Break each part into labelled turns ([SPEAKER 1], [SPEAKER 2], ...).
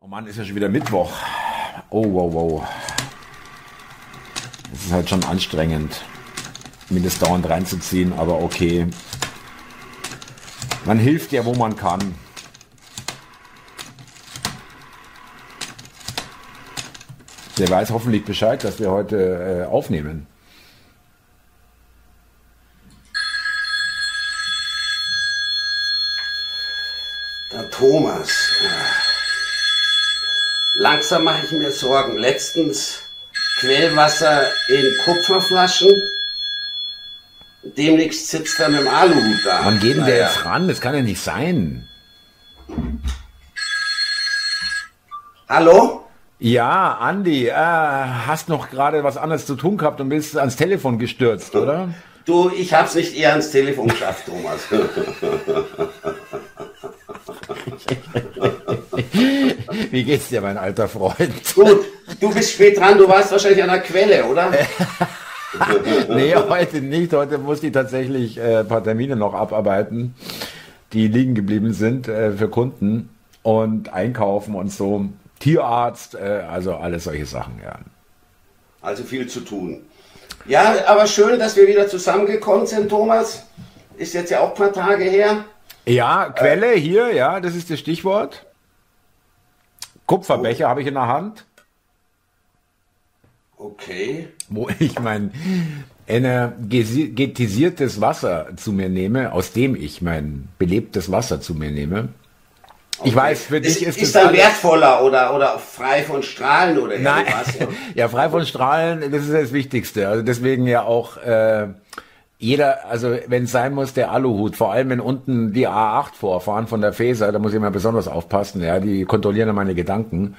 [SPEAKER 1] Oh Mann, ist ja schon wieder Mittwoch. Oh, wow, wow. Das ist halt schon anstrengend, mir das dauernd reinzuziehen, aber okay. Man hilft ja, wo man kann. Der weiß hoffentlich Bescheid, dass wir heute äh, aufnehmen.
[SPEAKER 2] Der Thomas. Langsam mache ich mir Sorgen. Letztens Quellwasser in Kupferflaschen. Demnächst sitzt er mit dem Aluhut da.
[SPEAKER 1] Wann geht denn der jetzt ran? Das kann ja nicht sein.
[SPEAKER 2] Hallo?
[SPEAKER 1] Ja, Andi, äh, hast noch gerade was anderes zu tun gehabt und bist ans Telefon gestürzt, oder?
[SPEAKER 2] Du, ich hab's nicht eher ans Telefon geschafft, Thomas.
[SPEAKER 1] Wie geht's dir, mein alter Freund?
[SPEAKER 2] Gut, du bist spät dran, du warst wahrscheinlich an der Quelle, oder?
[SPEAKER 1] nee, heute nicht. Heute musste ich tatsächlich äh, ein paar Termine noch abarbeiten, die liegen geblieben sind äh, für Kunden und einkaufen und so. Tierarzt, äh, also alles solche Sachen, ja.
[SPEAKER 2] Also viel zu tun. Ja, aber schön, dass wir wieder zusammengekommen sind, Thomas. Ist jetzt ja auch ein paar Tage her.
[SPEAKER 1] Ja, Quelle hier, ja, das ist das Stichwort. Kupferbecher habe ich in der Hand,
[SPEAKER 2] Okay.
[SPEAKER 1] wo ich mein energetisiertes Wasser zu mir nehme, aus dem ich mein belebtes Wasser zu mir nehme. Ich weiß, für dich ist,
[SPEAKER 2] ist,
[SPEAKER 1] das
[SPEAKER 2] ist dann wertvoller oder, oder frei von Strahlen oder
[SPEAKER 1] Nein,
[SPEAKER 2] irgendwas.
[SPEAKER 1] ja, frei von Strahlen, das ist das Wichtigste. Also deswegen ja auch äh, jeder, also wenn es sein muss, der Aluhut, vor allem wenn unten die A8 vorfahren von der Feser, da muss ich mal besonders aufpassen, ja, die kontrollieren meine Gedanken.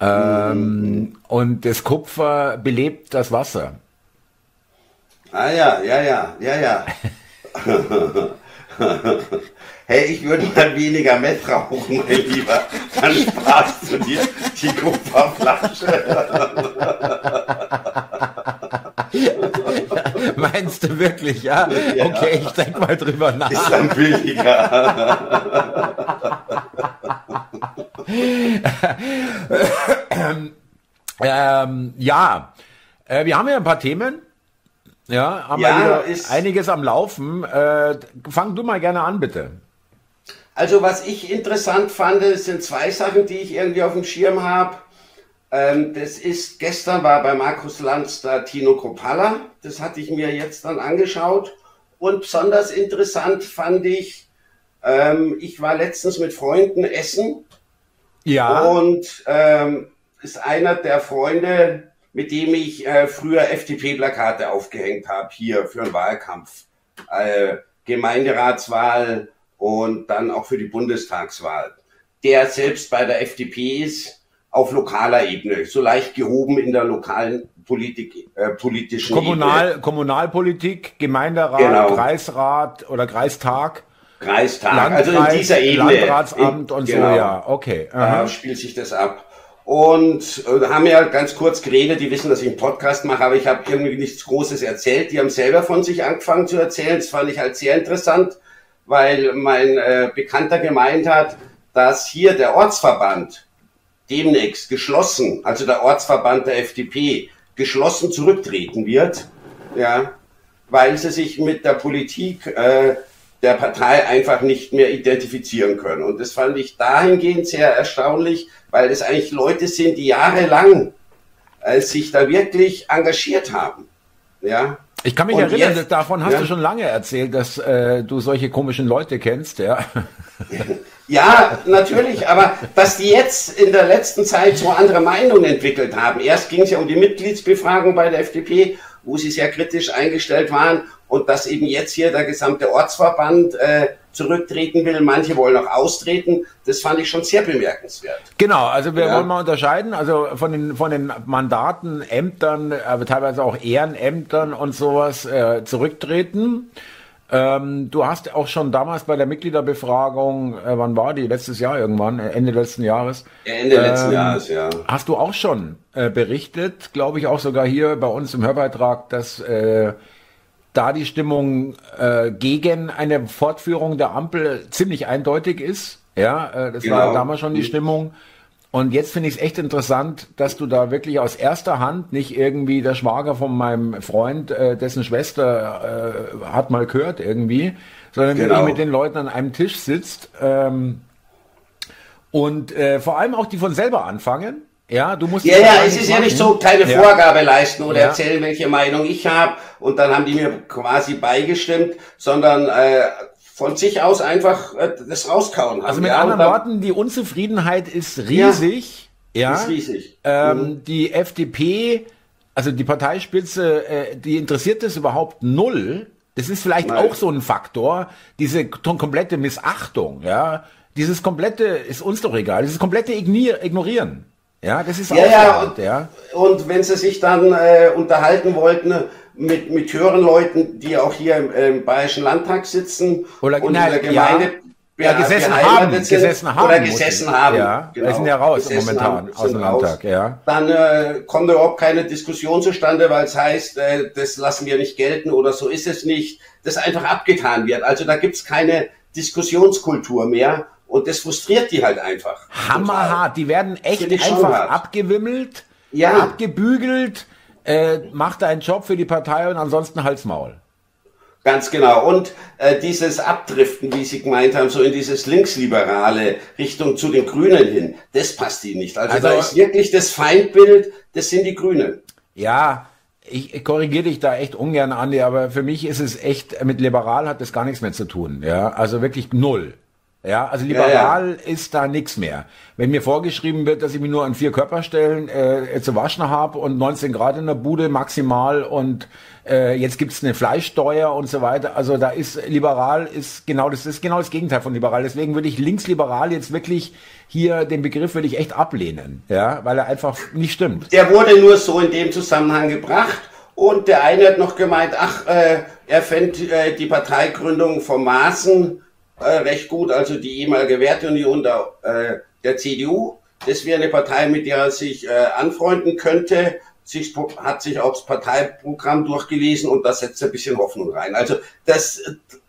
[SPEAKER 1] Ähm, Und das Kupfer belebt das Wasser.
[SPEAKER 2] Ah ja, ja, ja, ja, ja. hey, ich würde mal weniger Meth rauchen, mein Lieber. Dann sparst du dir die Kupferflasche.
[SPEAKER 1] Meinst du wirklich, ja?
[SPEAKER 2] Ja.
[SPEAKER 1] Okay, ich denk mal drüber nach.
[SPEAKER 2] Ist dann billiger.
[SPEAKER 1] Ähm, ja, äh, wir haben ja ein paar Themen. Ja, haben
[SPEAKER 2] Ja,
[SPEAKER 1] wir
[SPEAKER 2] ist-
[SPEAKER 1] einiges am Laufen. Äh, fang du mal gerne an, bitte.
[SPEAKER 2] Also was ich interessant fand, sind zwei Sachen, die ich irgendwie auf dem Schirm habe. Ähm, das ist, gestern war bei Markus Lanz da Tino Kropalla. Das hatte ich mir jetzt dann angeschaut. Und besonders interessant fand ich, ähm, ich war letztens mit Freunden essen
[SPEAKER 1] Ja.
[SPEAKER 2] und ähm, ist einer der Freunde, mit dem ich äh, früher FDP-Plakate aufgehängt habe, hier für den Wahlkampf. Äh, Gemeinderatswahl und dann auch für die Bundestagswahl. Der selbst bei der FDP ist, auf lokaler Ebene, so leicht gehoben in der lokalen Politik, äh, politischen
[SPEAKER 1] Kommunal, Kommunalpolitik, Gemeinderat,
[SPEAKER 2] Genau.
[SPEAKER 1] Kreisrat oder Kreistag,
[SPEAKER 2] Ebene, Kreistag,
[SPEAKER 1] Landkreis,
[SPEAKER 2] also in dieser Ebene.
[SPEAKER 1] Landratsamt
[SPEAKER 2] In-
[SPEAKER 1] und
[SPEAKER 2] genau.
[SPEAKER 1] so, ja. Okay.
[SPEAKER 2] Da
[SPEAKER 1] aha.
[SPEAKER 2] spielt sich das ab. Und äh, da haben ja ganz kurz geredet, die wissen, dass ich einen Podcast mache, aber ich habe irgendwie nichts Großes erzählt. Die haben selber von sich angefangen zu erzählen. Das fand ich halt sehr interessant, weil mein äh, Bekannter gemeint hat, dass hier der Ortsverband demnächst geschlossen, also der Ortsverband der FDP, geschlossen zurücktreten wird, ja, weil sie sich mit der Politik äh, der Partei einfach nicht mehr identifizieren können. Und das fand ich dahingehend sehr erstaunlich, weil es eigentlich Leute sind, die jahrelang äh, sich da wirklich engagiert haben. Ja,
[SPEAKER 1] Ich kann mich
[SPEAKER 2] Und
[SPEAKER 1] erinnern,
[SPEAKER 2] jetzt-
[SPEAKER 1] davon hast
[SPEAKER 2] Ja.
[SPEAKER 1] du schon lange erzählt, dass äh, du solche komischen Leute kennst, ja.
[SPEAKER 2] Ja, natürlich, aber dass die jetzt in der letzten Zeit so andere Meinungen entwickelt haben. Erst ging es ja um die Mitgliedsbefragung bei der FDP, wo sie sehr kritisch eingestellt waren und dass eben jetzt hier der gesamte Ortsverband äh, zurücktreten will. Manche wollen auch austreten. Das fand ich schon sehr bemerkenswert.
[SPEAKER 1] Genau, also wir
[SPEAKER 2] Ja.
[SPEAKER 1] wollen mal unterscheiden, also von den von den Mandaten, Ämtern, aber teilweise auch Ehrenämtern und sowas äh, zurücktreten. Ähm, du hast auch schon damals bei der Mitgliederbefragung, äh, wann war die? Letztes Jahr irgendwann, äh, Ende letzten Jahres.
[SPEAKER 2] Ende letzten
[SPEAKER 1] Ähm,
[SPEAKER 2] Jahres, ja.
[SPEAKER 1] Hast du auch schon äh, berichtet, glaube ich auch sogar hier bei uns im Hörbeitrag, dass äh, da die Stimmung äh, gegen eine Fortführung der Ampel ziemlich eindeutig ist. Ja, äh, das war
[SPEAKER 2] Genau.
[SPEAKER 1] damals schon die
[SPEAKER 2] Mhm.
[SPEAKER 1] Stimmung. Und jetzt finde ich es echt interessant, dass du da wirklich aus erster Hand nicht irgendwie der Schwager von meinem Freund, äh, dessen Schwester äh, hat mal gehört irgendwie, sondern genau. wirklich mit den Leuten an einem Tisch sitzt ähm, und äh, vor allem auch die von selber anfangen. Ja, du musst.
[SPEAKER 2] Ja, ja, es ist machen. ja nicht so, keine ja. Vorgabe leisten oder ja. erzählen, welche Meinung ich habe und dann haben die mir quasi beigestimmt, sondern äh, von sich aus einfach äh, das rauskauen.
[SPEAKER 1] Also mit ja, anderen Worten, die Unzufriedenheit ist riesig. Ja,
[SPEAKER 2] ist riesig.
[SPEAKER 1] Ähm, mhm. Die FDP, also die Parteispitze, äh, die interessiert das überhaupt null. Das ist vielleicht Nein. auch so ein Faktor, diese komplette Missachtung, ja. Dieses komplette, ist uns doch egal, dieses komplette Ignorieren. Ja, das ist
[SPEAKER 2] ja, auch ja, und, ja. Und wenn sie sich dann äh, unterhalten wollten mit, mit höheren Leuten, die auch hier im, im Bayerischen Landtag sitzen
[SPEAKER 1] oder und nein, in der Gemeinde
[SPEAKER 2] ja, ja, gesessen haben, gesessen haben
[SPEAKER 1] oder gesessen haben.
[SPEAKER 2] Ja,
[SPEAKER 1] genau. Wir sind ja raus momentan haben, aus dem Landtag. Ja.
[SPEAKER 2] Dann äh, kommt überhaupt keine Diskussion zustande, weil es heißt, äh, das lassen wir nicht gelten oder so ist es nicht, das einfach abgetan wird. Also da gibt's keine Diskussionskultur mehr und das frustriert die halt einfach.
[SPEAKER 1] Hammerhart. Die werden echt einfach abgewimmelt, ja. abgebügelt, äh, mach deinen Job für die Partei und ansonsten halt's Maul.
[SPEAKER 2] Ganz genau. Und äh, dieses Abdriften, wie Sie gemeint haben, so in dieses linksliberale Richtung zu den Grünen hin, das passt Ihnen nicht. Also, also da ist wirklich das Feindbild, das sind die Grünen.
[SPEAKER 1] Ja, ich korrigiere dich da echt ungern, Andi, aber für mich ist es echt, mit liberal hat das gar nichts mehr zu tun. Ja, also wirklich null. Ja, also liberal ja, ja. ist da nichts mehr. Wenn mir vorgeschrieben wird, dass ich mich nur an vier Körperstellen äh, zu waschen habe und 19 Grad in der Bude maximal und äh, jetzt gibt's eine Fleischsteuer und so weiter. Also da ist liberal ist genau das ist genau das Gegenteil von liberal. Deswegen würde ich linksliberal jetzt wirklich hier den Begriff würde ich echt ablehnen, ja, weil er einfach nicht stimmt.
[SPEAKER 2] Der wurde nur so in dem Zusammenhang gebracht. Und der eine hat noch gemeint, ach, äh, er fände äh, die Parteigründung vom Maßen äh, recht gut, also die ehemalige Werteunion der, äh, der CDU. Das wäre eine Partei, mit der er sich äh, anfreunden könnte. Sich, hat sich auch das Parteiprogramm durchgelesen und da setzt ein bisschen Hoffnung rein. Also das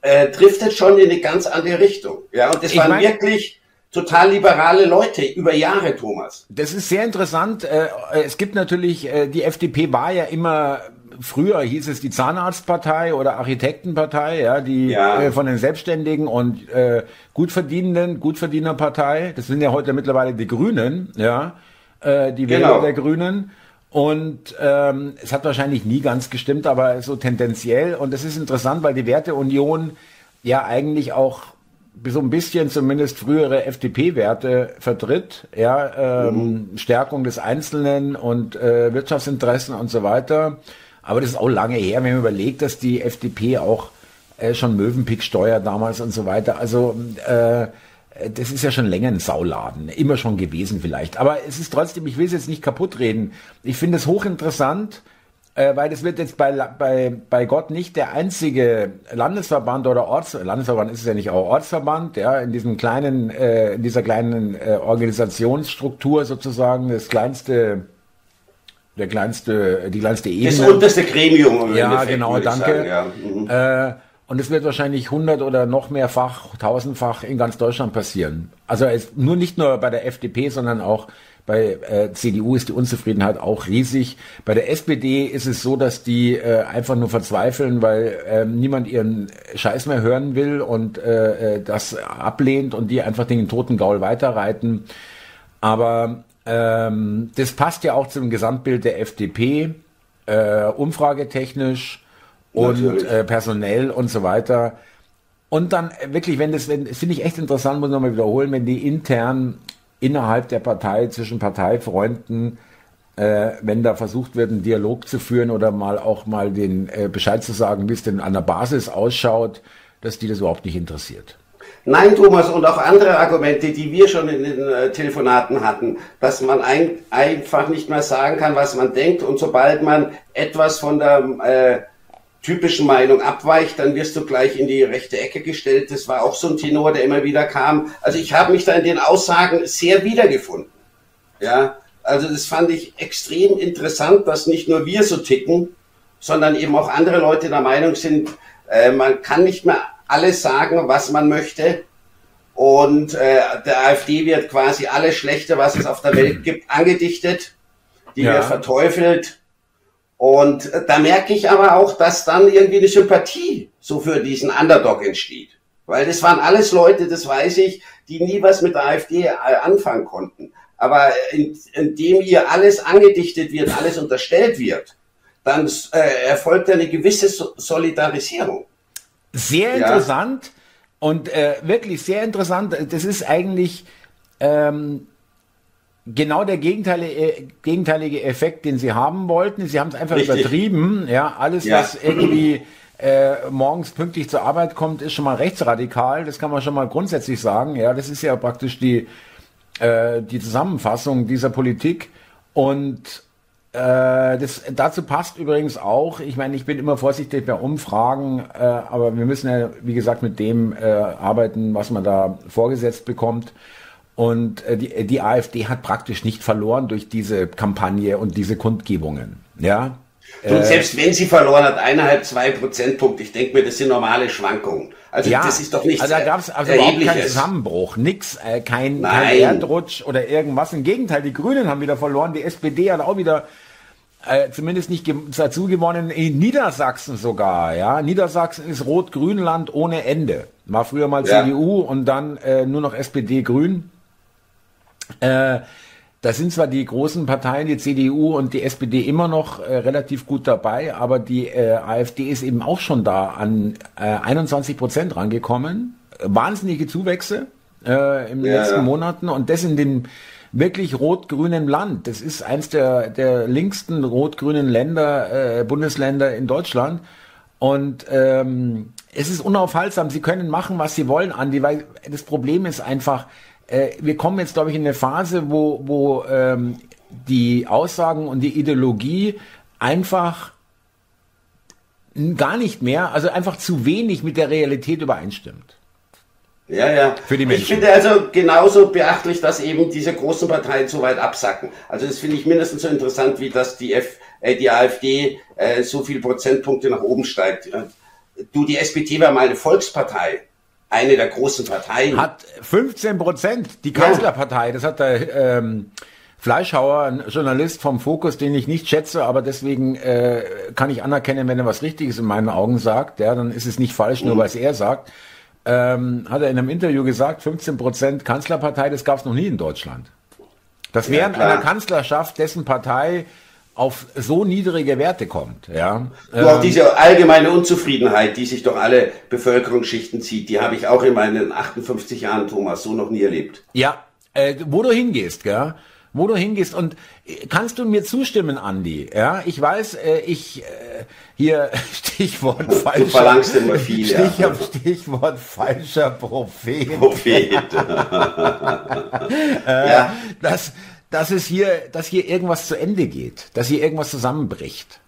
[SPEAKER 2] äh, driftet schon in eine ganz andere Richtung. Ja, und das ich waren wirklich total liberale Leute über Jahre, Thomas.
[SPEAKER 1] Das ist sehr interessant. Äh, es gibt natürlich, äh, die FDP war ja immer früher hieß es die Zahnarztpartei oder Architektenpartei, ja, die ja. Äh, von den Selbstständigen und äh, Gutverdienenden, Gutverdienerpartei. Das sind ja heute mittlerweile die Grünen, ja, äh, die genau. Wähler der Grünen. Und ähm, es hat wahrscheinlich nie ganz gestimmt, aber so tendenziell. Und das ist interessant, weil die Werteunion ja eigentlich auch so ein bisschen zumindest frühere FDP-Werte vertritt, ja, ähm, mhm. Stärkung des Einzelnen und äh, Wirtschaftsinteressen und so weiter. Aber das ist auch lange her, wenn man überlegt, dass die FDP auch äh, schon Mövenpick-Steuer damals und so weiter. Also äh, das ist ja schon länger ein Sauladen, immer schon gewesen vielleicht. Aber es ist trotzdem, ich will es jetzt nicht kaputt reden. Ich finde es hochinteressant, äh, weil das wird jetzt bei, bei, bei Gott nicht der einzige Landesverband oder Orts, Landesverband ist es ja nicht auch Ortsverband, ja, in diesem kleinen, äh, in dieser kleinen äh, Organisationsstruktur sozusagen, das kleinste der kleinste, die kleinste Ebene. Das
[SPEAKER 2] unterste Gremium.
[SPEAKER 1] Ja, Effekt, genau, danke. Ja. Mhm. Äh, und es wird wahrscheinlich hundert oder noch mehrfach, tausendfach in ganz Deutschland passieren. Also es, nur nicht nur bei der FDP, sondern auch bei äh, CDU ist die Unzufriedenheit auch riesig. Bei der SPD ist es so, dass die äh, einfach nur verzweifeln, weil äh, niemand ihren Scheiß mehr hören will und äh, äh das ablehnt und die einfach den toten Gaul weiterreiten. Aber ähm, das passt ja auch zum Gesamtbild der FDP, äh, umfragetechnisch und äh, personell und so weiter. Und dann wirklich, wenn das, wenn, das finde ich echt interessant, muss ich nochmal wiederholen, wenn die intern innerhalb der Partei zwischen Parteifreunden, äh, wenn da versucht wird, einen Dialog zu führen oder mal auch mal den äh, Bescheid zu sagen, wie es denn an der Basis ausschaut, dass die das überhaupt nicht interessiert.
[SPEAKER 2] Nein, Thomas, und auch andere Argumente, die wir schon in den äh, Telefonaten hatten, dass man ein, einfach nicht mehr sagen kann, was man denkt und sobald man etwas von der äh, typischen Meinung abweicht, dann wirst du gleich in die rechte Ecke gestellt. Das war auch so ein Tenor, der immer wieder kam. Also ich habe mich da in den Aussagen sehr wiedergefunden. Ja, also das fand ich extrem interessant, dass nicht nur wir so ticken, sondern eben auch andere Leute der Meinung sind, äh, man kann nicht mehr alles sagen, was man möchte. Und äh, der AfD wird quasi alles Schlechte, was es auf der Welt gibt, angedichtet. Die ja. wird verteufelt. Und äh, da merke ich aber auch, dass dann irgendwie eine Sympathie so für diesen Underdog entsteht. Weil das waren alles Leute, das weiß ich, die nie was mit der AfD äh, anfangen konnten. Aber in, indem ihr alles angedichtet wird, alles unterstellt wird, dann äh, erfolgt eine gewisse Solidarisierung.
[SPEAKER 1] Sehr interessant ja. und äh, wirklich sehr interessant. Das ist eigentlich ähm, genau der gegenteilige, äh, gegenteilige Effekt, den sie haben wollten. Sie haben es einfach Richtig. übertrieben. Ja, alles, ja. was irgendwie äh, morgens pünktlich zur Arbeit kommt, ist schon mal rechtsradikal. Das kann man schon mal grundsätzlich sagen. Ja, das ist ja praktisch die, äh, die Zusammenfassung dieser Politik. Und äh, das, dazu passt übrigens auch, ich meine, ich bin immer vorsichtig bei Umfragen, äh, aber wir müssen ja, wie gesagt, mit dem äh, arbeiten, was man da vorgesetzt bekommt. Und äh, die, die AfD hat praktisch nicht verloren durch diese Kampagne und diese Kundgebungen. Ja,
[SPEAKER 2] und äh, selbst wenn sie verloren hat, eineinhalb, zwei Prozentpunkte, ich denke mir, das sind normale Schwankungen. Also
[SPEAKER 1] ja,
[SPEAKER 2] das ist doch nicht
[SPEAKER 1] Also da gab es also überhaupt keinen Zusammenbruch, nix, äh, kein, kein Erdrutsch oder irgendwas. Im Gegenteil, die Grünen haben wieder verloren, die SPD hat auch wieder äh, zumindest nicht dazu gewonnen, in Niedersachsen sogar. Ja, Niedersachsen ist Rot-Grün-Land ohne Ende. War früher mal ja. CDU und dann äh, nur noch SPD-Grün. Äh, da sind zwar die großen Parteien, die CDU und die SPD immer noch äh, relativ gut dabei, aber die äh, AfD ist eben auch schon da an äh, 21 Prozent rangekommen. Wahnsinnige Zuwächse äh, in den ja, letzten ja. Monaten und das in dem wirklich rot-grünen Land. Das ist eins der, der linksten rot-grünen Länder, äh, Bundesländer in Deutschland. Und ähm, es ist unaufhaltsam. Sie können machen, was sie wollen, Andi, weil das Problem ist einfach, äh, wir kommen jetzt, glaube ich, in eine Phase, wo, wo ähm, die Aussagen und die Ideologie einfach gar nicht mehr, also einfach zu wenig mit der Realität übereinstimmt.
[SPEAKER 2] Ja, ja. Für die Menschen. Ich finde also genauso beachtlich, dass eben diese großen Parteien so weit absacken. Also das finde ich mindestens so interessant, wie dass die, F, äh, die AfD äh, so viel Prozentpunkte nach oben steigt. Du, die SPD war mal eine Volkspartei eine der großen Parteien.
[SPEAKER 1] Hat 15 Prozent, die Kanzlerpartei, das hat der ähm, Fleischhauer, ein Journalist vom Fokus, den ich nicht schätze, aber deswegen äh, kann ich anerkennen, wenn er was Richtiges in meinen Augen sagt, ja, dann ist es nicht falsch, nur mhm. weil es er sagt. Ähm, hat er in einem Interview gesagt, 15 Prozent Kanzlerpartei, das gab es noch nie in Deutschland. Das während ja, einer Kanzlerschaft, dessen Partei auf so niedrige Werte kommt. Ja.
[SPEAKER 2] Nur auch ähm, diese allgemeine Unzufriedenheit, die sich durch alle Bevölkerungsschichten zieht, die habe ich auch in meinen 58 Jahren, Thomas, so noch nie erlebt.
[SPEAKER 1] Ja, äh, wo du hingehst, gell? Wo du hingehst. Und äh, kannst du mir zustimmen, Andi? Ja, ich weiß, äh, ich äh, hier Stichwort falscher. Du
[SPEAKER 2] verlangst immer viel.
[SPEAKER 1] Stich, ja. Stichwort falscher Prophet. Prophet. äh, ja. Das dass es hier, dass hier irgendwas zu Ende geht, dass hier irgendwas zusammenbricht?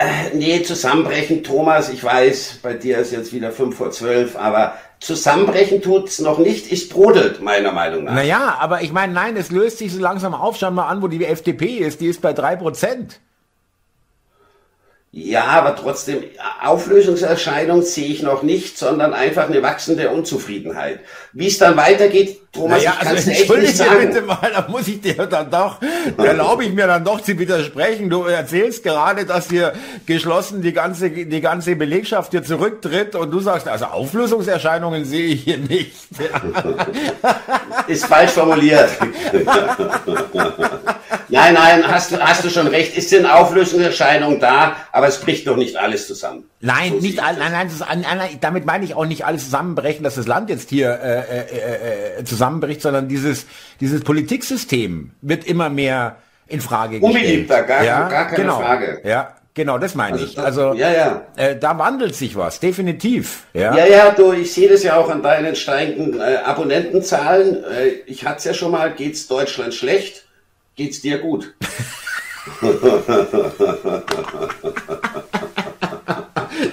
[SPEAKER 2] Äh, nee, zusammenbrechen, Thomas, ich weiß, bei dir ist jetzt wieder fünf vor zwölf, aber zusammenbrechen tut's noch nicht, es brodelt, meiner Meinung nach.
[SPEAKER 1] Naja, aber ich meine, nein, es löst sich so langsam auf, schau mal an, wo die FDP ist, die ist bei drei Prozent.
[SPEAKER 2] Ja, aber trotzdem, Auflösungserscheinung sehe ich noch nicht, sondern einfach eine wachsende Unzufriedenheit. Wie es dann weitergeht,
[SPEAKER 1] Thomas, naja, ich also, nicht sagen. bitte mal, da muss ich dir dann doch, da erlaube ich mir dann doch zu widersprechen. Du erzählst gerade, dass hier geschlossen die ganze, die ganze Belegschaft hier zurücktritt und du sagst, also Auflösungserscheinungen sehe ich hier nicht.
[SPEAKER 2] Ist falsch formuliert. nein, nein, hast, hast du schon recht. Es sind Auflösungserscheinungen da, aber es bricht doch nicht alles zusammen.
[SPEAKER 1] Nein, so nicht all, nein, nein, ist, nein, nein, damit meine ich auch nicht alles zusammenbrechen, dass das Land jetzt hier äh, äh, äh, äh zusammenbricht, sondern dieses dieses Politiksystem wird immer mehr in Frage
[SPEAKER 2] gestellt. Unbeliebter, gar, ja, gar keine
[SPEAKER 1] genau,
[SPEAKER 2] Frage.
[SPEAKER 1] Ja, Genau, das meine also, ich. Also ja, ja. Äh, da wandelt sich was, definitiv.
[SPEAKER 2] Ja, ja, ja du, ich sehe das ja auch an deinen steigenden äh, Abonnentenzahlen. Äh, ich hatte es ja schon mal, geht's Deutschland schlecht, geht's dir gut.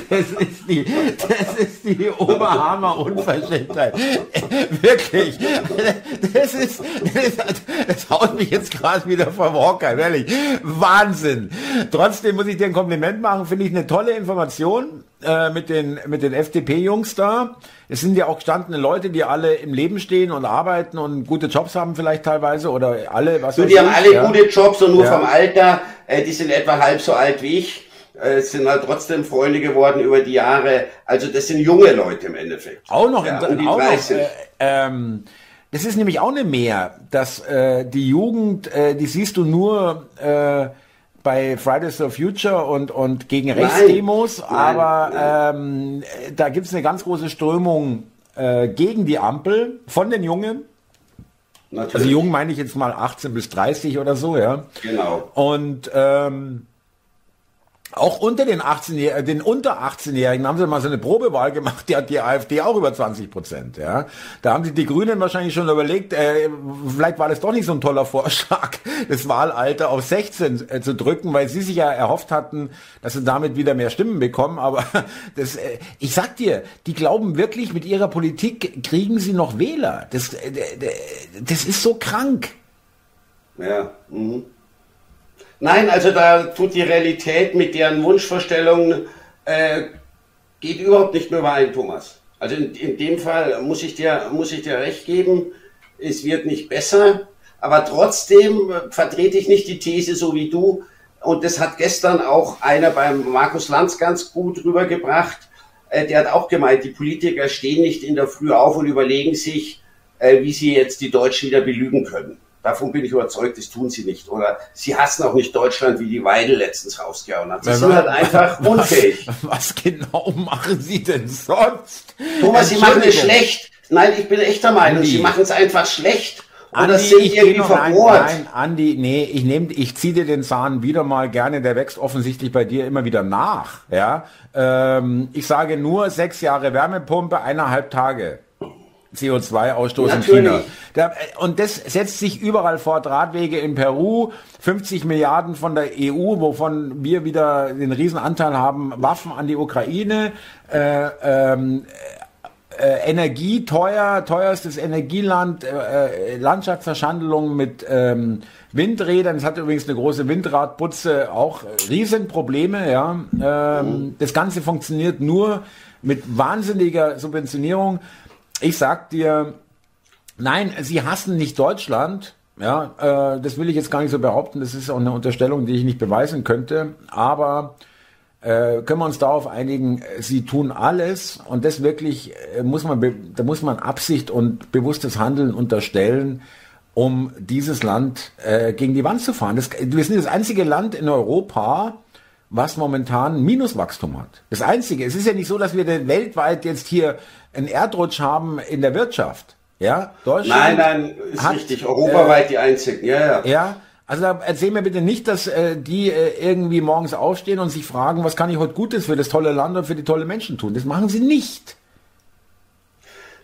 [SPEAKER 1] Das ist die, das ist die Oberhammer Unverschämtheit. Wirklich. Das ist, das, das haut mich jetzt gerade wieder vom Hocker, ehrlich. Wahnsinn. Trotzdem muss ich dir ein Kompliment machen, finde ich eine tolle Information. äh, mit den, mit den FDP-Jungs da. Es sind ja auch gestandene Leute, die alle im Leben stehen und arbeiten und gute Jobs haben vielleicht teilweise oder alle,
[SPEAKER 2] was so, Die haben alle ja. gute Jobs und nur ja. vom Alter, äh, die sind etwa halb so alt wie ich äh, sind halt trotzdem Freunde geworden über die Jahre. Also das sind junge Leute im Endeffekt.
[SPEAKER 1] Auch noch, ja, um auch noch äh, ähm, das ist nämlich auch eine Mehr, dass äh, die Jugend, äh, die siehst du nur äh, bei Fridays for Future und, und gegen Rechtsdemos, aber nein. Ähm, da gibt es eine ganz große Strömung äh, gegen die Ampel von den Jungen. Natürlich. Also jung meine ich jetzt mal 18 bis 30 oder so, ja.
[SPEAKER 2] Genau.
[SPEAKER 1] Und ähm, auch unter den 18 den unter 18-Jährigen haben sie mal so eine Probewahl gemacht, die hat die AfD auch über 20 Prozent, ja. Da haben sich die Grünen wahrscheinlich schon überlegt, äh, vielleicht war das doch nicht so ein toller Vorschlag, das Wahlalter auf 16 äh, zu drücken, weil sie sich ja erhofft hatten, dass sie damit wieder mehr Stimmen bekommen, aber das, äh, ich sag dir, die glauben wirklich, mit ihrer Politik kriegen sie noch Wähler. Das, äh, das ist so krank.
[SPEAKER 2] Ja, mhm. Nein, also da tut die Realität mit deren Wunschvorstellungen äh, geht überhaupt nicht mehr überein, Thomas. Also in, in dem Fall muss ich dir muss ich dir recht geben, es wird nicht besser, aber trotzdem vertrete ich nicht die These so wie du. Und das hat gestern auch einer beim Markus Lanz ganz gut rübergebracht. Äh, der hat auch gemeint, die Politiker stehen nicht in der Früh auf und überlegen sich, äh, wie sie jetzt die Deutschen wieder belügen können. Davon bin ich überzeugt, das tun sie nicht. Oder sie hassen auch nicht Deutschland, wie die Weidel letztens rausgehauen hat. Sie sind halt einfach unfähig.
[SPEAKER 1] Was, genau machen sie denn sonst?
[SPEAKER 2] Thomas, sie machen es schlecht. Nein, ich bin echt der Meinung, Andi. sie machen es einfach schlecht.
[SPEAKER 1] Und Andi, das sind irgendwie verbohrt. Nein, nein, Andi, nee, ich nehme, ich ziehe dir den Zahn wieder mal gerne, der wächst offensichtlich bei dir immer wieder nach. Ja, ähm, ich sage nur sechs Jahre Wärmepumpe, eineinhalb Tage. CO2-Ausstoß in China. Da, und das setzt sich überall fort. Radwege in Peru, 50 Milliarden von der EU, wovon wir wieder den Riesenanteil haben, Waffen an die Ukraine, äh, ähm, äh, Energie teuer, teuerstes Energieland, äh, äh Landschaftsverschandelung mit ähm, Windrädern. Es hat übrigens eine große Windradputze, auch Riesenprobleme. Ja, ähm, mhm. Das Ganze funktioniert nur mit wahnsinniger Subventionierung ich sag dir, nein, sie hassen nicht Deutschland. Ja, äh, das will ich jetzt gar nicht so behaupten. Das ist auch eine Unterstellung, die ich nicht beweisen könnte. Aber äh, können wir uns darauf einigen, sie tun alles und das wirklich äh, muss man, da muss man Absicht und bewusstes Handeln unterstellen, um dieses Land äh, gegen die Wand zu fahren. Das, wir sind das einzige Land in Europa, was momentan Minuswachstum hat. Das Einzige, es ist ja nicht so, dass wir weltweit jetzt hier einen Erdrutsch haben in der Wirtschaft. Ja,
[SPEAKER 2] Deutschland. Nein, nein, ist hat, richtig. Europaweit äh, die einzigen. Ja, ja.
[SPEAKER 1] Ja, also da erzähl mir bitte nicht, dass äh, die äh, irgendwie morgens aufstehen und sich fragen, was kann ich heute Gutes für das tolle Land und für die tolle Menschen tun. Das machen sie nicht.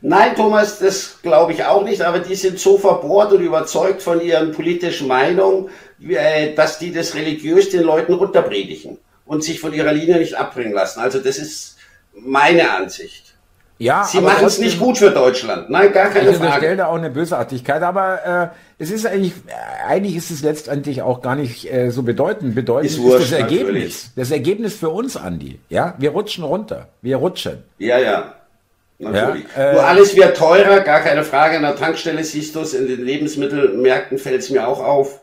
[SPEAKER 2] Nein, Thomas, das glaube ich auch nicht, aber die sind so verbohrt und überzeugt von ihren politischen Meinungen, äh, dass die das religiös den Leuten runterpredigen und sich von ihrer Linie nicht abbringen lassen. Also das ist meine Ansicht. Ja, Sie machen es nicht gut für Deutschland. Nein, gar keine ich Frage. Ich
[SPEAKER 1] stelle da auch eine Bösartigkeit, aber äh, es ist eigentlich, äh, eigentlich ist es letztendlich auch gar nicht äh, so bedeutend. Bedeutend ist, ist das Ergebnis. Natürlich. Das Ergebnis für uns, Andi. Ja, wir rutschen runter. Wir rutschen.
[SPEAKER 2] Ja, ja. Natürlich. Ja, äh, Nur alles wird teurer, gar keine Frage. An der Tankstelle siehst du es, in den Lebensmittelmärkten fällt es mir auch auf.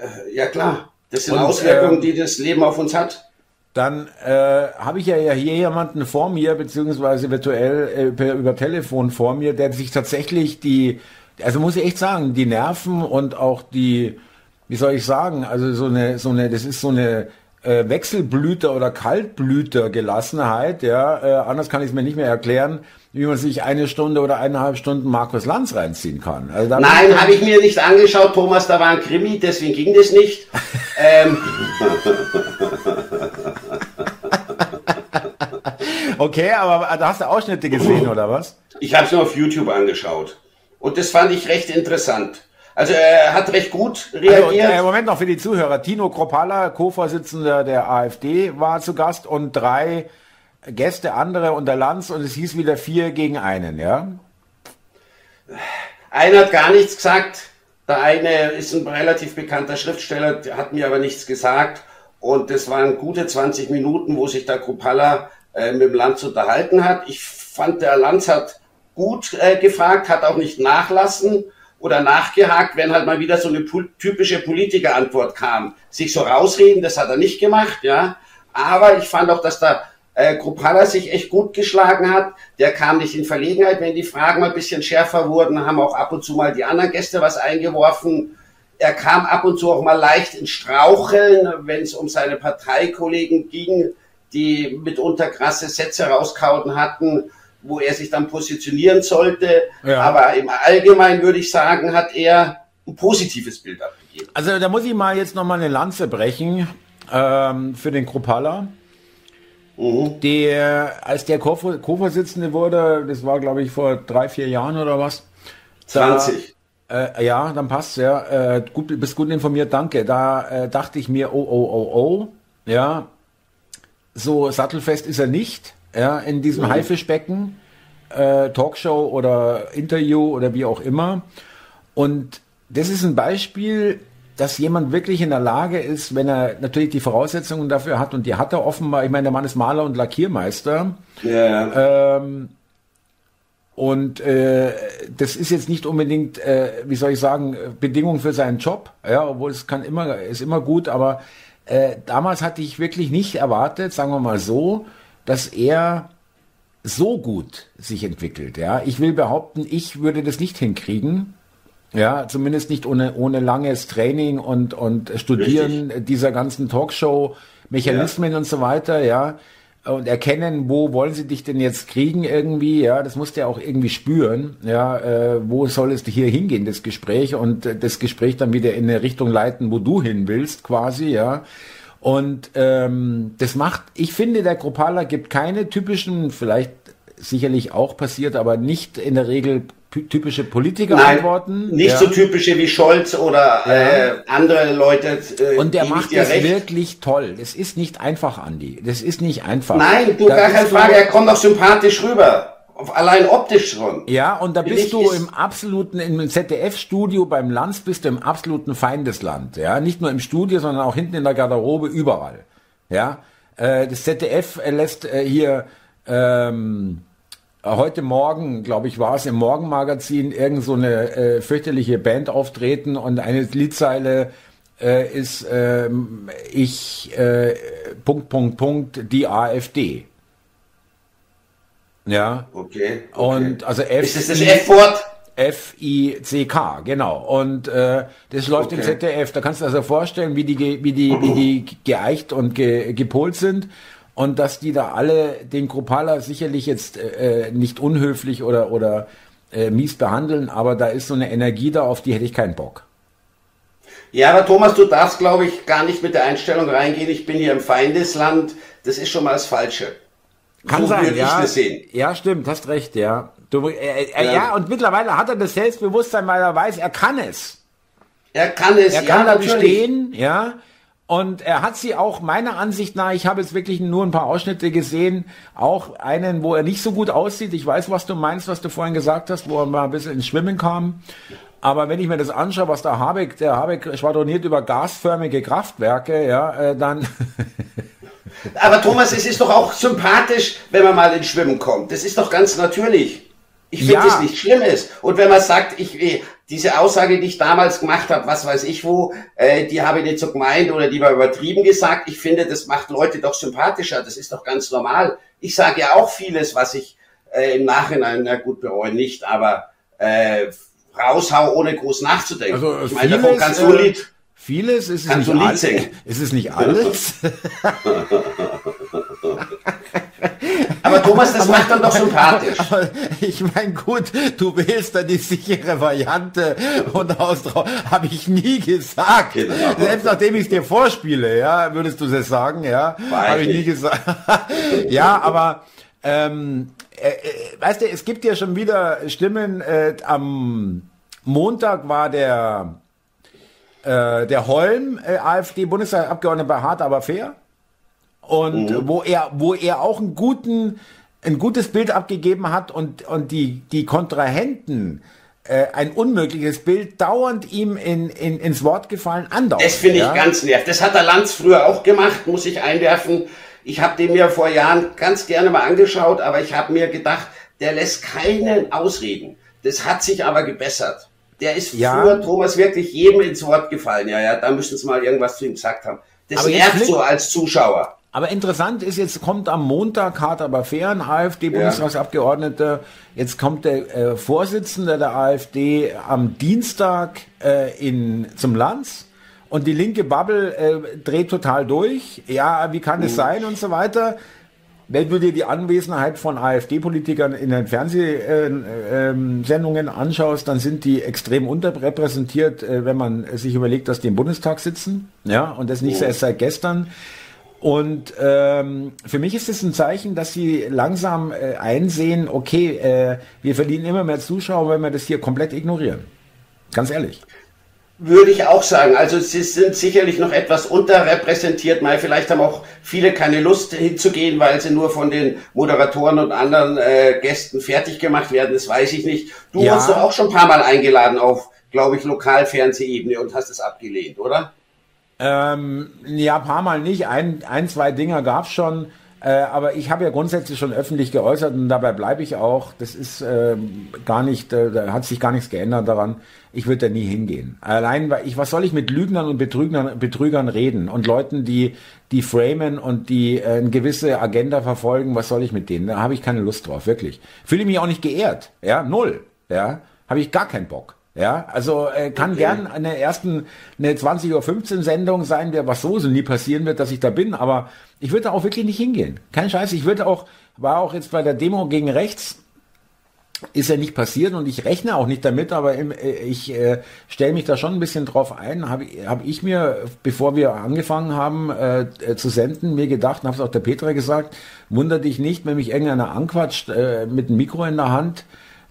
[SPEAKER 2] Äh, ja klar, das sind und, Auswirkungen, äh, die das Leben auf uns hat.
[SPEAKER 1] Dann äh, habe ich ja hier jemanden vor mir, beziehungsweise virtuell äh, über Telefon vor mir, der sich tatsächlich die, also muss ich echt sagen, die Nerven und auch die, wie soll ich sagen, also so eine, so eine, das ist so eine äh, Wechselblüter oder Kaltblüter Gelassenheit, ja, äh, anders kann ich es mir nicht mehr erklären, wie man sich eine Stunde oder eineinhalb Stunden Markus Lanz reinziehen kann.
[SPEAKER 2] Also Nein, habe ich mir nicht angeschaut, Thomas, da war ein Krimi, deswegen ging das nicht. ähm.
[SPEAKER 1] okay, aber da hast du Ausschnitte gesehen, oder was?
[SPEAKER 2] Ich habe es nur auf YouTube angeschaut. Und das fand ich recht interessant. Also er hat recht gut reagiert. Also,
[SPEAKER 1] Moment noch für die Zuhörer. Tino Kropala, Co-Vorsitzender der AfD, war zu Gast und drei Gäste, andere unter Lanz und es hieß wieder vier gegen einen, ja?
[SPEAKER 2] Einer hat gar nichts gesagt. Der eine ist ein relativ bekannter Schriftsteller, hat mir aber nichts gesagt. Und das waren gute 20 Minuten, wo sich der Kropala äh, mit dem Lanz unterhalten hat. Ich fand, der Lanz hat gut äh, gefragt, hat auch nicht nachlassen oder nachgehakt, wenn halt mal wieder so eine typische Politikerantwort kam. Sich so rausreden, das hat er nicht gemacht, ja. Aber ich fand auch, dass da äh, Gruppalla sich echt gut geschlagen hat. Der kam nicht in Verlegenheit, wenn die Fragen mal ein bisschen schärfer wurden, haben auch ab und zu mal die anderen Gäste was eingeworfen. Er kam ab und zu auch mal leicht ins Straucheln, wenn es um seine Parteikollegen ging, die mitunter krasse Sätze rauskauten hatten, wo er sich dann positionieren sollte. Ja. Aber im Allgemeinen würde ich sagen, hat er ein positives Bild abgegeben.
[SPEAKER 1] Also da muss ich mal jetzt noch mal eine Lanze brechen ähm, für den Kropala. Mhm. Der, als der Co-Vorsitzende wurde, das war glaube ich vor drei, vier Jahren oder was?
[SPEAKER 2] 20.
[SPEAKER 1] Da, äh, ja, dann passt ja. Äh, gut, bist gut informiert, danke. Da äh, dachte ich mir, oh, oh, oh, oh, ja, so sattelfest ist er nicht, ja, in diesem mhm. Haifischbecken, äh, Talkshow oder Interview oder wie auch immer. Und das ist ein Beispiel, dass jemand wirklich in der Lage ist, wenn er natürlich die Voraussetzungen dafür hat, und die hat er offenbar, ich meine, der Mann ist Maler und Lackiermeister. Ja. Ähm, und äh, das ist jetzt nicht unbedingt, äh, wie soll ich sagen, Bedingung für seinen Job, ja, obwohl es kann immer, ist immer gut, aber äh, damals hatte ich wirklich nicht erwartet, sagen wir mal so, dass er so gut sich entwickelt. Ja, ich will behaupten, ich würde das nicht hinkriegen. Ja, zumindest nicht ohne, ohne langes Training und, und Studieren Richtig. dieser ganzen Talkshow-Mechanismen ja. und so weiter, ja. Und erkennen, wo wollen sie dich denn jetzt kriegen irgendwie, ja, das musst du ja auch irgendwie spüren, ja, äh, wo soll es hier hingehen, das Gespräch? Und äh, das Gespräch dann wieder in eine Richtung leiten, wo du hin willst, quasi, ja. Und ähm, das macht, ich finde, der Gruppala gibt keine typischen, vielleicht sicherlich auch passiert, aber nicht in der Regel typische Politiker-Antworten.
[SPEAKER 2] Nicht ja. so typische wie Scholz oder ja. äh, andere Leute.
[SPEAKER 1] Äh, und der macht das recht. wirklich toll. Das ist nicht einfach, Andi. Das ist nicht einfach.
[SPEAKER 2] Nein, du, da gar keine Frage. Er kommt doch sympathisch rüber. Allein optisch schon.
[SPEAKER 1] Ja, und da bist du im absoluten, im ZDF-Studio beim Lanz bist du im absoluten Feindesland. Ja, nicht nur im Studio, sondern auch hinten in der Garderobe, überall. Ja, äh, das ZDF lässt äh, hier, ähm, heute Morgen, glaube ich, war es im Morgenmagazin, irgend so eine äh, fürchterliche Band auftreten und eine Liedzeile äh, ist äh, ich Punkt Punkt Punkt die AfD. Ja.
[SPEAKER 2] Okay.
[SPEAKER 1] okay. Und also F
[SPEAKER 2] ist das das F-Wort?
[SPEAKER 1] F-I-C-K, genau. Und äh, das läuft okay. im ZDF. Da kannst du dir also vorstellen, wie die, wie die, wie die geeicht und ge, gepolt sind und dass die da alle den Kropala sicherlich jetzt äh, nicht unhöflich oder, oder äh, mies behandeln, aber da ist so eine Energie da, auf die hätte ich keinen Bock.
[SPEAKER 2] Ja, aber Thomas, du darfst, glaube ich, gar nicht mit der Einstellung reingehen, ich bin hier im Feindesland, das ist schon mal das Falsche.
[SPEAKER 1] Kann so sein, ja. Ja, stimmt, hast recht, ja. Du, äh, äh, ja. ja. und mittlerweile hat er das Selbstbewusstsein, weil er weiß, er kann es.
[SPEAKER 2] Er kann es,
[SPEAKER 1] er kann ja, da bestehen, ja. Und er hat sie auch meiner Ansicht nach, ich habe jetzt wirklich nur ein paar Ausschnitte gesehen, auch einen, wo er nicht so gut aussieht. Ich weiß, was du meinst, was du vorhin gesagt hast, wo er mal ein bisschen ins Schwimmen kam. Aber wenn ich mir das anschaue, was der Habeck, der Habeck schwadroniert über gasförmige Kraftwerke, ja, äh, dann.
[SPEAKER 2] Aber Thomas, es ist doch auch sympathisch, wenn man mal ins Schwimmen kommt. Das ist doch ganz natürlich. Ich finde ja. das nicht Schlimmes. Und wenn man sagt, ich, diese Aussage, die ich damals gemacht habe, was weiß ich wo, äh, die habe ich nicht so gemeint oder die war übertrieben gesagt. Ich finde, das macht Leute doch sympathischer. Das ist doch ganz normal. Ich sage ja auch vieles, was ich äh, im Nachhinein, na gut, bereue nicht, aber äh, raushau, ohne groß nachzudenken.
[SPEAKER 1] Also, ich meine, davon kannst du äh. Vieles ist es nicht, alles, ist es nicht alles.
[SPEAKER 2] Aber Thomas, das macht dann doch sympathisch. Aber
[SPEAKER 1] ich meine, gut, du wählst dann die sichere Variante und Austrau habe ich nie gesagt. Genau. Selbst nachdem ich es dir vorspiele, ja, würdest du es sagen, ja, habe ich nie gesagt. ja, aber ähm, äh, äh, weißt du, es gibt ja schon wieder Stimmen. Äh, am Montag war der äh, der Holm, äh, AfD-Bundestagsabgeordnete bei Hart aber fair und mhm. wo er, wo er auch einen guten, ein gutes Bild abgegeben hat und, und die, die Kontrahenten äh, ein unmögliches Bild dauernd ihm in, in, ins Wort gefallen andauernd.
[SPEAKER 2] Das finde ich ja? ganz nervig. Das hat der Lanz früher auch gemacht, muss ich einwerfen. Ich habe den mir vor Jahren ganz gerne mal angeschaut, aber ich habe mir gedacht, der lässt keinen ausreden. Das hat sich aber gebessert. Der ist ja. früher Thomas wirklich jedem ins Wort gefallen. Ja, ja, da müssen Sie mal irgendwas zu ihm gesagt haben. Das nervt so als Zuschauer.
[SPEAKER 1] Aber interessant ist, jetzt kommt am Montag hart aber fair ein AfD-Bundestagsabgeordneter. Jetzt kommt der äh, Vorsitzende der AfD am Dienstag äh, in, zum Lanz. Und die linke Bubble äh, dreht total durch. Ja, wie kann es mhm. sein und so weiter. Wenn du dir die Anwesenheit von AfD-Politikern in den Fernsehsendungen äh, äh, anschaust, dann sind die extrem unterrepräsentiert, äh, wenn man sich überlegt, dass die im Bundestag sitzen. Ja, und das nicht oh. erst seit gestern. Und ähm, für mich ist es ein Zeichen, dass sie langsam äh, einsehen, okay, äh, wir verdienen immer mehr Zuschauer, wenn wir das hier komplett ignorieren. Ganz ehrlich.
[SPEAKER 2] Würde ich auch sagen. Also sie sind sicherlich noch etwas unterrepräsentiert. Mal vielleicht haben auch viele keine Lust hinzugehen, weil sie nur von den Moderatoren und anderen äh, Gästen fertig gemacht werden. Das weiß ich nicht. Du ja. wurdest doch auch schon ein paar Mal eingeladen auf, glaube ich, Lokalfernsehebene und hast es abgelehnt, oder?
[SPEAKER 1] Ähm, ja, paar Mal nicht. Ein, ein zwei Dinger gab's schon. Äh, aber ich habe ja grundsätzlich schon öffentlich geäußert und dabei bleibe ich auch. Das ist äh, gar nicht, äh, da hat sich gar nichts geändert daran. Ich würde da nie hingehen. Allein, weil ich, was soll ich mit Lügnern und Betrügern, Betrügern reden und Leuten, die die framen und die äh, eine gewisse Agenda verfolgen? Was soll ich mit denen? Da habe ich keine Lust drauf, wirklich. Fühle mich auch nicht geehrt, ja, null, ja, habe ich gar keinen Bock. Ja, also äh, kann okay. gern eine ersten eine 20.15 Uhr Sendung sein, der was so nie passieren wird, dass ich da bin, aber ich würde da auch wirklich nicht hingehen. Kein Scheiß, ich würde auch, war auch jetzt bei der Demo gegen rechts, ist ja nicht passiert und ich rechne auch nicht damit, aber im, äh, ich äh, stelle mich da schon ein bisschen drauf ein. Habe hab ich mir, bevor wir angefangen haben äh, zu senden, mir gedacht, und habe es auch der Petra gesagt, wunder dich nicht, wenn mich irgendeiner anquatscht äh, mit einem Mikro in der Hand,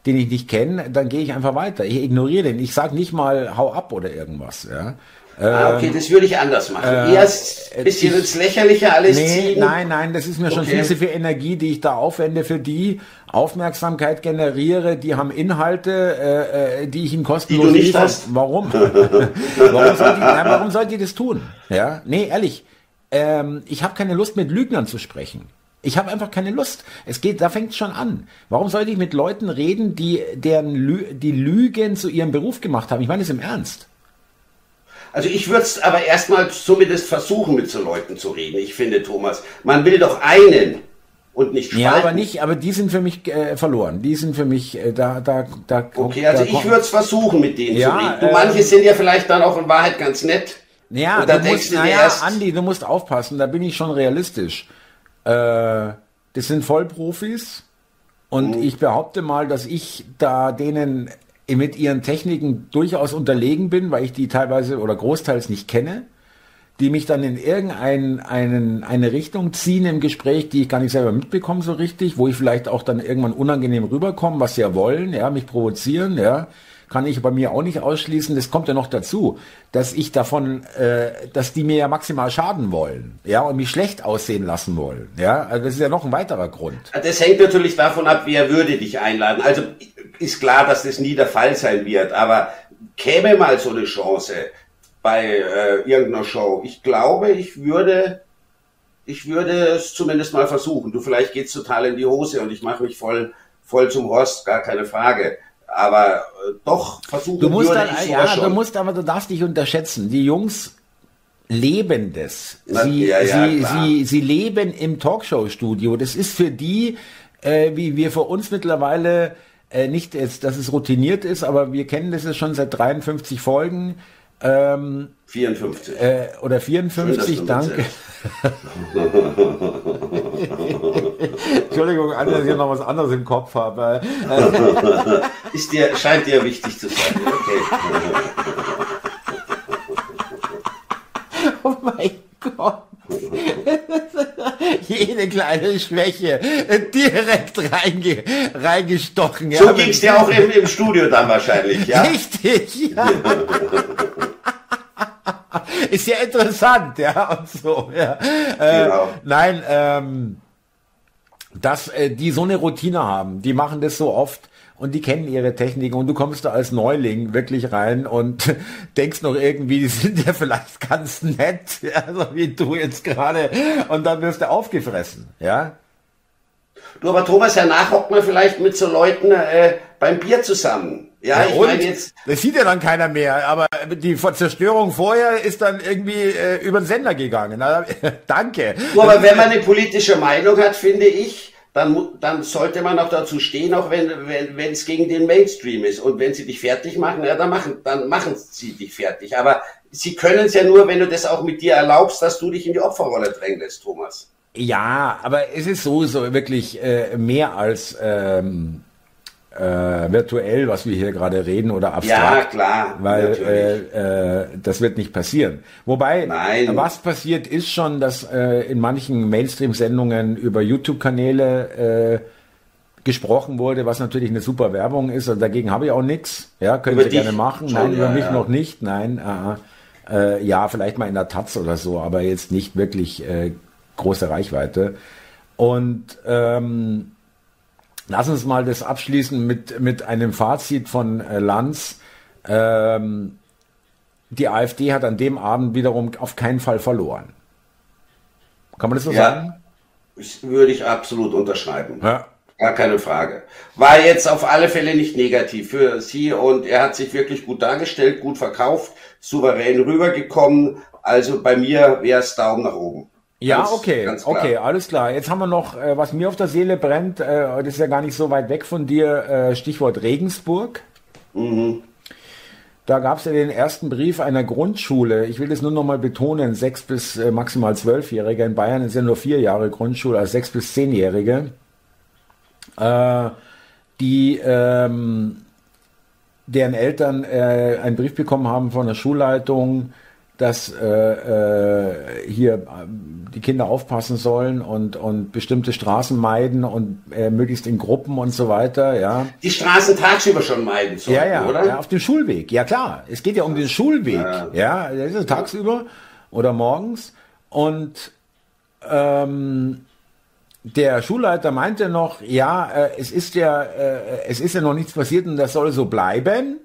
[SPEAKER 1] den ich nicht kenne, dann gehe ich einfach weiter. Ich ignoriere den. Ich sage nicht mal, hau ab oder irgendwas. Ja.
[SPEAKER 2] Ah, okay, ähm, das würde ich anders machen. Äh, Erst ein bisschen ich, ins Lächerliche alles nee, ziehen.
[SPEAKER 1] Nein, nein, das ist mir schon okay. viel zu viel Energie, die ich da aufwende für die, Aufmerksamkeit generiere, die haben Inhalte, äh, äh die ich ihnen kostenlos
[SPEAKER 2] die du nicht hast.
[SPEAKER 1] Warum? warum, soll die, na, warum soll die das tun? Ja, nee, ehrlich. Ähm, ich habe keine Lust, mit Lügnern zu sprechen. Ich habe einfach keine Lust. Es geht, da fängt es schon an. Warum sollte ich mit Leuten reden, die deren Lü die Lügen zu ihrem Beruf gemacht haben? Ich meine es im Ernst.
[SPEAKER 2] Also ich würde es aber erstmal zumindest versuchen, mit so Leuten zu reden. Ich finde, Thomas, man will doch einen und nicht
[SPEAKER 1] spalten. Ja, aber nicht, aber die sind für mich äh, verloren. Die sind für mich äh, da, da, da.
[SPEAKER 2] Okay, also da ich würde es versuchen, mit denen ja, zu reden. Du, manche äh, sind ja vielleicht dann auch in Wahrheit ganz nett.
[SPEAKER 1] Ja, du musst, naja, Andi, du musst aufpassen, da bin ich schon realistisch. Äh, das sind Vollprofis und mhm. ich behaupte mal, dass ich da denen mit ihren Techniken durchaus unterlegen bin, weil ich die teilweise oder großteils nicht kenne, die mich dann in irgendeine eine Richtung ziehen im Gespräch, die ich gar nicht selber mitbekomme so richtig, wo ich vielleicht auch dann irgendwann unangenehm rüberkomme, was sie ja wollen, ja, mich provozieren, ja kann ich bei mir auch nicht ausschließen. Das kommt ja noch dazu, dass ich davon, äh, dass die mir ja maximal schaden wollen, ja, und mich schlecht aussehen lassen wollen, ja. Also das ist ja noch ein weiterer Grund.
[SPEAKER 2] Das hängt natürlich davon ab, wer würde dich einladen. Also ist klar, dass das nie der Fall sein wird, aber käme mal so eine Chance bei äh, irgendeiner Show. Ich glaube, ich würde ich würde es zumindest mal versuchen. Du, vielleicht geht's total in die Hose und ich mache mich voll, voll zum Rost, gar keine Frage aber äh, doch versuchen
[SPEAKER 1] du musst dann, ja, du musst aber du darfst dich unterschätzen. Die Jungs leben das. Sie, ja, ja, sie, sie, sie leben im Talkshow-Studio. Das ist für die, äh, wie wir für uns mittlerweile äh, nicht jetzt, dass es routiniert ist, aber wir kennen das jetzt schon seit 53 Folgen.
[SPEAKER 2] Ähm, 54.
[SPEAKER 1] Äh, oder 54, Schön, danke. Entschuldigung, dass ich noch was anderes im Kopf habe.
[SPEAKER 2] Ist dir, scheint dir wichtig zu sein. Okay.
[SPEAKER 1] oh mein Gott. Jede kleine Schwäche direkt reinge reingestochen.
[SPEAKER 2] So ja, ging es dir auch im, im Studio dann wahrscheinlich, ja?
[SPEAKER 1] Richtig, ja. ist ja interessant, ja, und so, ja. Äh, genau. Nein, ähm, dass äh, die so eine Routine haben, die machen das so oft und die kennen ihre Techniken und du kommst da als Neuling wirklich rein und denkst noch irgendwie, die sind ja vielleicht ganz nett, also wie du jetzt gerade und dann wirst du aufgefressen, ja.
[SPEAKER 2] Du, aber Thomas, danach hockt man vielleicht mit so Leuten äh, beim Bier zusammen. Ja, ja ich meine
[SPEAKER 1] jetzt. Das sieht ja dann keiner mehr, aber die Zerstörung vorher ist dann irgendwie äh, über den Sender gegangen. Na, danke.
[SPEAKER 2] Nur, aber wenn man eine politische Meinung hat, finde ich, dann, dann sollte man auch dazu stehen, auch wenn wenn wenn, es gegen den Mainstream ist. Und wenn sie dich fertig machen, ja, dann machen, dann machen sie dich fertig. Aber sie können es ja nur, wenn du das auch mit dir erlaubst, dass du dich in die Opferrolle drängelst, Thomas.
[SPEAKER 1] Ja, aber es ist sowieso wirklich äh, mehr als ähm, äh, virtuell, was wir hier gerade reden oder abstrakt.
[SPEAKER 2] Ja, klar.
[SPEAKER 1] Weil äh, äh, das wird nicht passieren. Wobei, Nein. was passiert ist schon, dass äh, in manchen Mainstream-Sendungen über YouTube-Kanäle äh, gesprochen wurde, was natürlich eine super Werbung ist. Und dagegen habe ich auch nichts. Ja, können über Sie gerne machen. Schon, Nein, über mich ja. noch nicht. Nein, äh, äh, ja, vielleicht mal in der Taz oder so, aber jetzt nicht wirklich äh, große Reichweite. Und ähm, Lass uns mal das abschließen mit, mit einem Fazit von äh, Lanz. Ähm, die AfD hat an dem Abend wiederum auf keinen Fall verloren. Kann man das so ja, sagen?
[SPEAKER 2] Das würde ich absolut unterschreiben. Ja. Gar keine Frage. War jetzt auf alle Fälle nicht negativ für sie und er hat sich wirklich gut dargestellt, gut verkauft, souverän rübergekommen. Also bei mir wäre es Daumen nach oben.
[SPEAKER 1] Ja, ganz, okay, ganz okay, alles klar. Jetzt haben wir noch, äh, was mir auf der Seele brennt, äh, das ist ja gar nicht so weit weg von dir, äh, Stichwort Regensburg. Mhm. Da gab es ja den ersten Brief einer Grundschule. Ich will das nur noch mal betonen, sechs bis äh, maximal zwölfjährige. In Bayern ist ja nur vier Jahre Grundschule, also sechs bis zehnjährige. Äh, die ähm, deren Eltern äh, einen Brief bekommen haben von der Schulleitung, dass äh, äh, hier äh, die Kinder aufpassen sollen und, und bestimmte Straßen meiden und äh, möglichst in Gruppen und so weiter, ja.
[SPEAKER 2] Die Straßen tagsüber schon meiden
[SPEAKER 1] sollen, ja, ja, oder? Ja, auf dem Schulweg, ja klar. Es geht ja um den Schulweg, ja, ja das ist tagsüber oder morgens und ähm, der Schulleiter meinte noch, ja, äh, es ist ja, äh, es ist ja noch nichts passiert und das soll so bleiben,